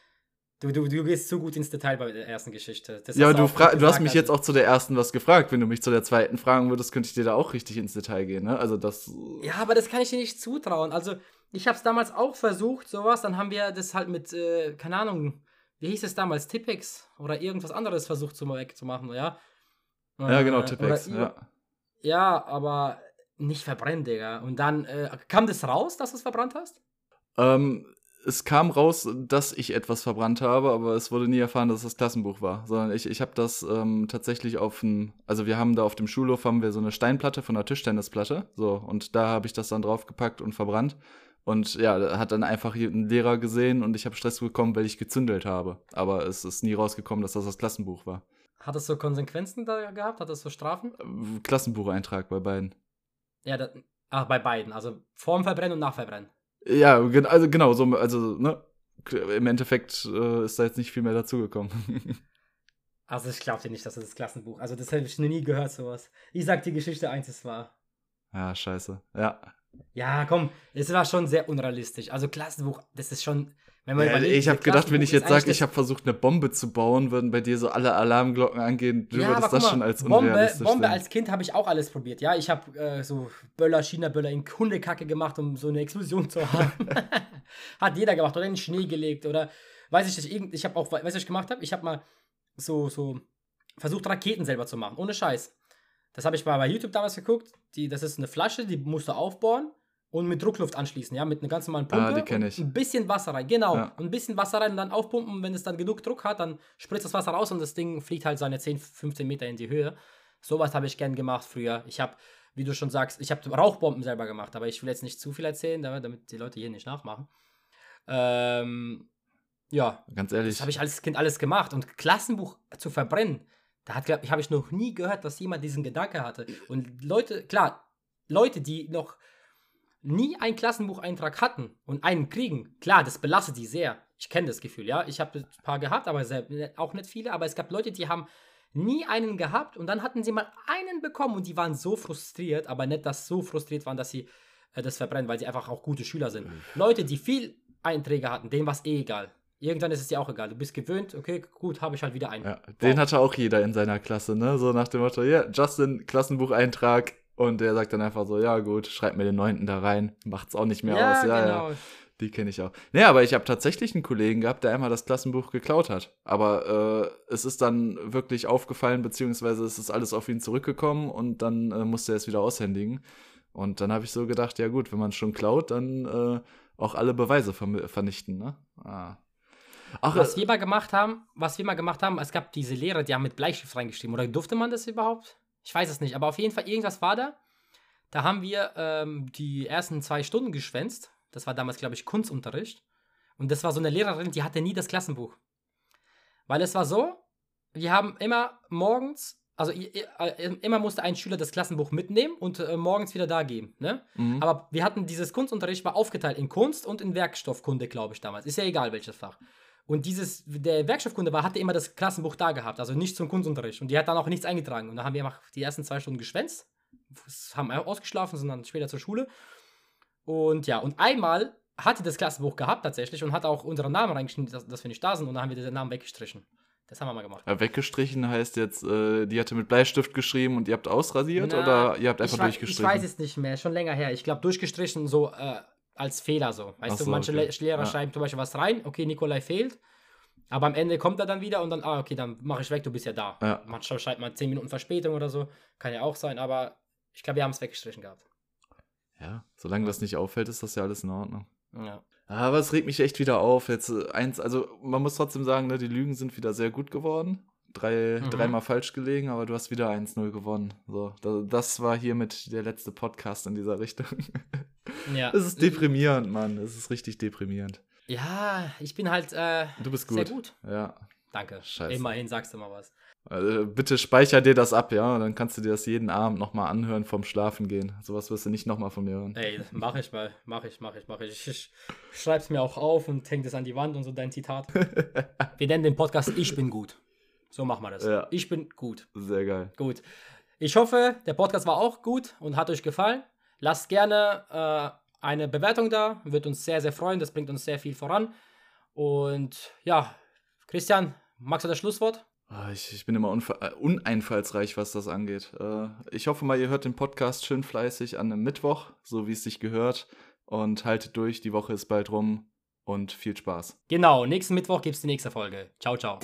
Du, du, du gehst zu gut ins Detail bei der ersten Geschichte. Das Ja, du, du hast mich also- jetzt auch zu der ersten was gefragt. Wenn du mich zu der zweiten fragen würdest, könnte ich dir da auch richtig ins Detail gehen, ne? Also das. Ja, aber das kann ich dir nicht zutrauen. Also, ich habe es damals auch versucht, sowas. Dann haben wir das halt mit, äh, keine Ahnung, wie hieß es damals, Tippex oder irgendwas anderes versucht zu, zu machen, ja? Ja, genau, Äh, Tippex, oder ir- ja. Ja, aber nicht verbrennen, Digga. Und dann äh, kam das raus, dass du es verbrannt hast? Ähm, es kam raus, dass ich etwas verbrannt habe, aber es wurde nie erfahren, dass es das Klassenbuch war. Sondern ich, ich habe das ähm, tatsächlich auf dem, also wir haben da auf dem Schulhof haben wir so eine Steinplatte von einer Tischtennisplatte. So, und da habe ich das dann draufgepackt und verbrannt. Und ja, hat dann einfach hier ein Lehrer gesehen und ich habe Stress bekommen, weil ich gezündelt habe. Aber es ist nie rausgekommen, dass das das Klassenbuch war. Hat es so Konsequenzen da gehabt? Hat es so Strafen? Klassenbucheintrag bei beiden. Ja, da, ach, bei beiden. Also vorm Verbrennen und nach Verbrennen. Ja, also genau, so, also, ne, im Endeffekt äh, ist da jetzt nicht viel mehr dazugekommen. Also ich glaube dir nicht, dass das das Klassenbuch. Also das habe ich noch nie gehört, sowas. Ich sag die Geschichte eins, es war. ja, scheiße. Ja. Ja, komm, es war schon sehr unrealistisch. Also Klassenbuch, das ist schon, wenn man Ja, überlegt, ich habe gedacht, wenn ich jetzt sage, ich habe versucht, eine Bombe zu bauen, würden bei dir so alle Alarmglocken angehen. Du Ja, würdest aber das guck schon mal, als Bombe, unrealistisch Bombe sehen. als Kind habe ich auch alles probiert. Ja, ich habe äh, so Böller, China-Böller in Hundekacke gemacht, um so eine Explosion zu haben. Hat jeder gemacht oder in den Schnee gelegt oder weiß ich nicht. Irgend, ich habe auch, weißt du, was ich gemacht habe? Ich habe mal so, so versucht, Raketen selber zu machen, ohne Scheiß. Das habe ich mal bei YouTube damals geguckt. Die, das ist eine Flasche, die musst du aufbohren und mit Druckluft anschließen, ja, mit einer ganz normalen Pumpe. Ah, die kenn und ich. Ein bisschen Wasser rein, genau. Ja. Ein bisschen Wasser rein und dann aufpumpen. Und wenn es dann genug Druck hat, dann spritzt das Wasser raus und das Ding fliegt halt seine 10, 15 Meter in die Höhe. Sowas habe ich gern gemacht früher. Ich habe wie du schon sagst, ich habe Rauchbomben selber gemacht, aber ich will jetzt nicht zu viel erzählen, damit, damit die Leute hier nicht nachmachen. Ähm, ja, Ganz ehrlich. das habe ich als Kind alles gemacht. Und Klassenbuch zu verbrennen, da hat, ich, habe ich noch nie gehört, dass jemand diesen Gedanke hatte. Und Leute, klar, Leute, die noch nie einen Klassenbucheintrag hatten und einen kriegen, klar, das belastet die sehr. Ich kenne das Gefühl, ja. Ich habe ein paar gehabt, aber sehr, auch nicht viele. Aber es gab Leute, die haben nie einen gehabt und dann hatten sie mal einen bekommen und die waren so frustriert, aber nicht, dass so frustriert waren, dass sie äh, das verbrennen, weil sie einfach auch gute Schüler sind. Leute, die viel Einträge hatten, denen war es eh egal. Irgendwann ist es dir auch egal. Du bist gewöhnt, okay, gut, habe ich halt wieder einen. Ja, den hatte auch jeder in seiner Klasse, ne? So nach dem Motto, ja, Justin, Klassenbucheintrag. Und der sagt dann einfach so, ja gut, schreib mir den neunten da rein. Macht's auch nicht mehr aus. Ja, genau. ja. Die kenne ich auch. Nee, aber ich habe tatsächlich einen Kollegen gehabt, der einmal das Klassenbuch geklaut hat. Aber äh, es ist dann wirklich aufgefallen, beziehungsweise es ist alles auf ihn zurückgekommen und dann äh, musste er es wieder aushändigen. Und dann habe ich so gedacht, ja gut, wenn man schon klaut, dann äh, auch alle Beweise vernichten, ne? Ah. Ach, Was äh, wir mal gemacht haben, was wir mal gemacht haben, es gab diese Lehrer, die haben mit Bleistift reingeschrieben. Oder durfte man das überhaupt? Ich weiß es nicht, aber auf jeden Fall irgendwas war da. Da haben wir ähm, die ersten zwei Stunden geschwänzt. Das war damals, glaube ich, Kunstunterricht. Und das war so eine Lehrerin, die hatte nie das Klassenbuch. Weil es war so, wir haben immer morgens, also äh, immer musste ein Schüler das Klassenbuch mitnehmen und äh, morgens wieder da geben. Ne? mhm. Aber wir hatten dieses Kunstunterricht war aufgeteilt in Kunst und in Werkstoffkunde, glaube ich, damals. Ist ja egal, welches Fach. Und dieses, der Werkstoffkunde war, hatte immer das Klassenbuch da gehabt, also nicht zum Kunstunterricht. Und die hat dann auch nichts eingetragen. Und dann haben wir einfach die ersten zwei Stunden geschwänzt, haben ausgeschlafen, sind dann später zur Schule. Und ja, und einmal hatte das Klassenbuch gehabt tatsächlich und hat auch unseren Namen reingeschrieben, dass, dass wir nicht da sind. Und dann haben wir den Namen weggestrichen. Das haben wir mal gemacht. Ja, weggestrichen heißt jetzt, äh, die hatte mit Bleistift geschrieben und ihr habt ausrasiert Na, oder ihr habt einfach ich, wei- durchgestrichen? Ich weiß es nicht mehr, schon länger her. Ich glaube, durchgestrichen so äh, als Fehler so. Weißt Ach du, so, manche okay. Le- Lehrer Ja. schreiben zum Beispiel was rein, okay, Nikolai fehlt. Aber am Ende kommt er dann wieder und dann, ah, okay, dann mache ich weg, du bist ja da. Ja. Manchmal schreibt man 10 Minuten Verspätung oder so. Kann ja auch sein, aber ich glaube, wir haben es weggestrichen gehabt. Ja, solange das nicht auffällt, ist das ja alles in Ordnung. Ja. Aber es regt mich echt wieder auf. Jetzt äh, eins, also man muss trotzdem sagen, ne, die Lügen sind wieder sehr gut geworden. Drei, Mhm. Dreimal falsch gelegen, aber du hast wieder 1-0 gewonnen. So, da, das war hiermit der letzte Podcast in dieser Richtung. ja. Es ist deprimierend, Mann. Es ist richtig deprimierend. Ja, ich bin halt äh, Du bist gut. sehr gut. Ja. Danke. Scheiße. Immerhin sagst du mal was. Also, bitte speicher dir das ab, ja. Dann kannst du dir das jeden Abend nochmal anhören vom Schlafen gehen. Sowas wirst du nicht nochmal von mir hören. Ey, mach ich mal, mach ich, mach ich, mach ich. Ich schreib's mir auch auf und häng das an die Wand und so dein Zitat. Wir nennen den Podcast Ich bin gut. So machen wir das. Ja. Ich bin gut. Sehr geil. Gut. Ich hoffe, der Podcast war auch gut und hat euch gefallen. Lasst gerne äh, eine Bewertung da. Wird uns sehr, sehr freuen. Das bringt uns sehr viel voran. Und ja, Christian, magst du das Schlusswort? Ah, Ich, ich bin immer äh, uneinfallsreich, was das angeht. Äh, Ich hoffe mal, ihr hört den Podcast schön fleißig an einem Mittwoch, so wie es sich gehört. Und haltet durch, die Woche ist bald rum und viel Spaß. Genau, nächsten Mittwoch gibt es die nächste Folge. Ciao, ciao.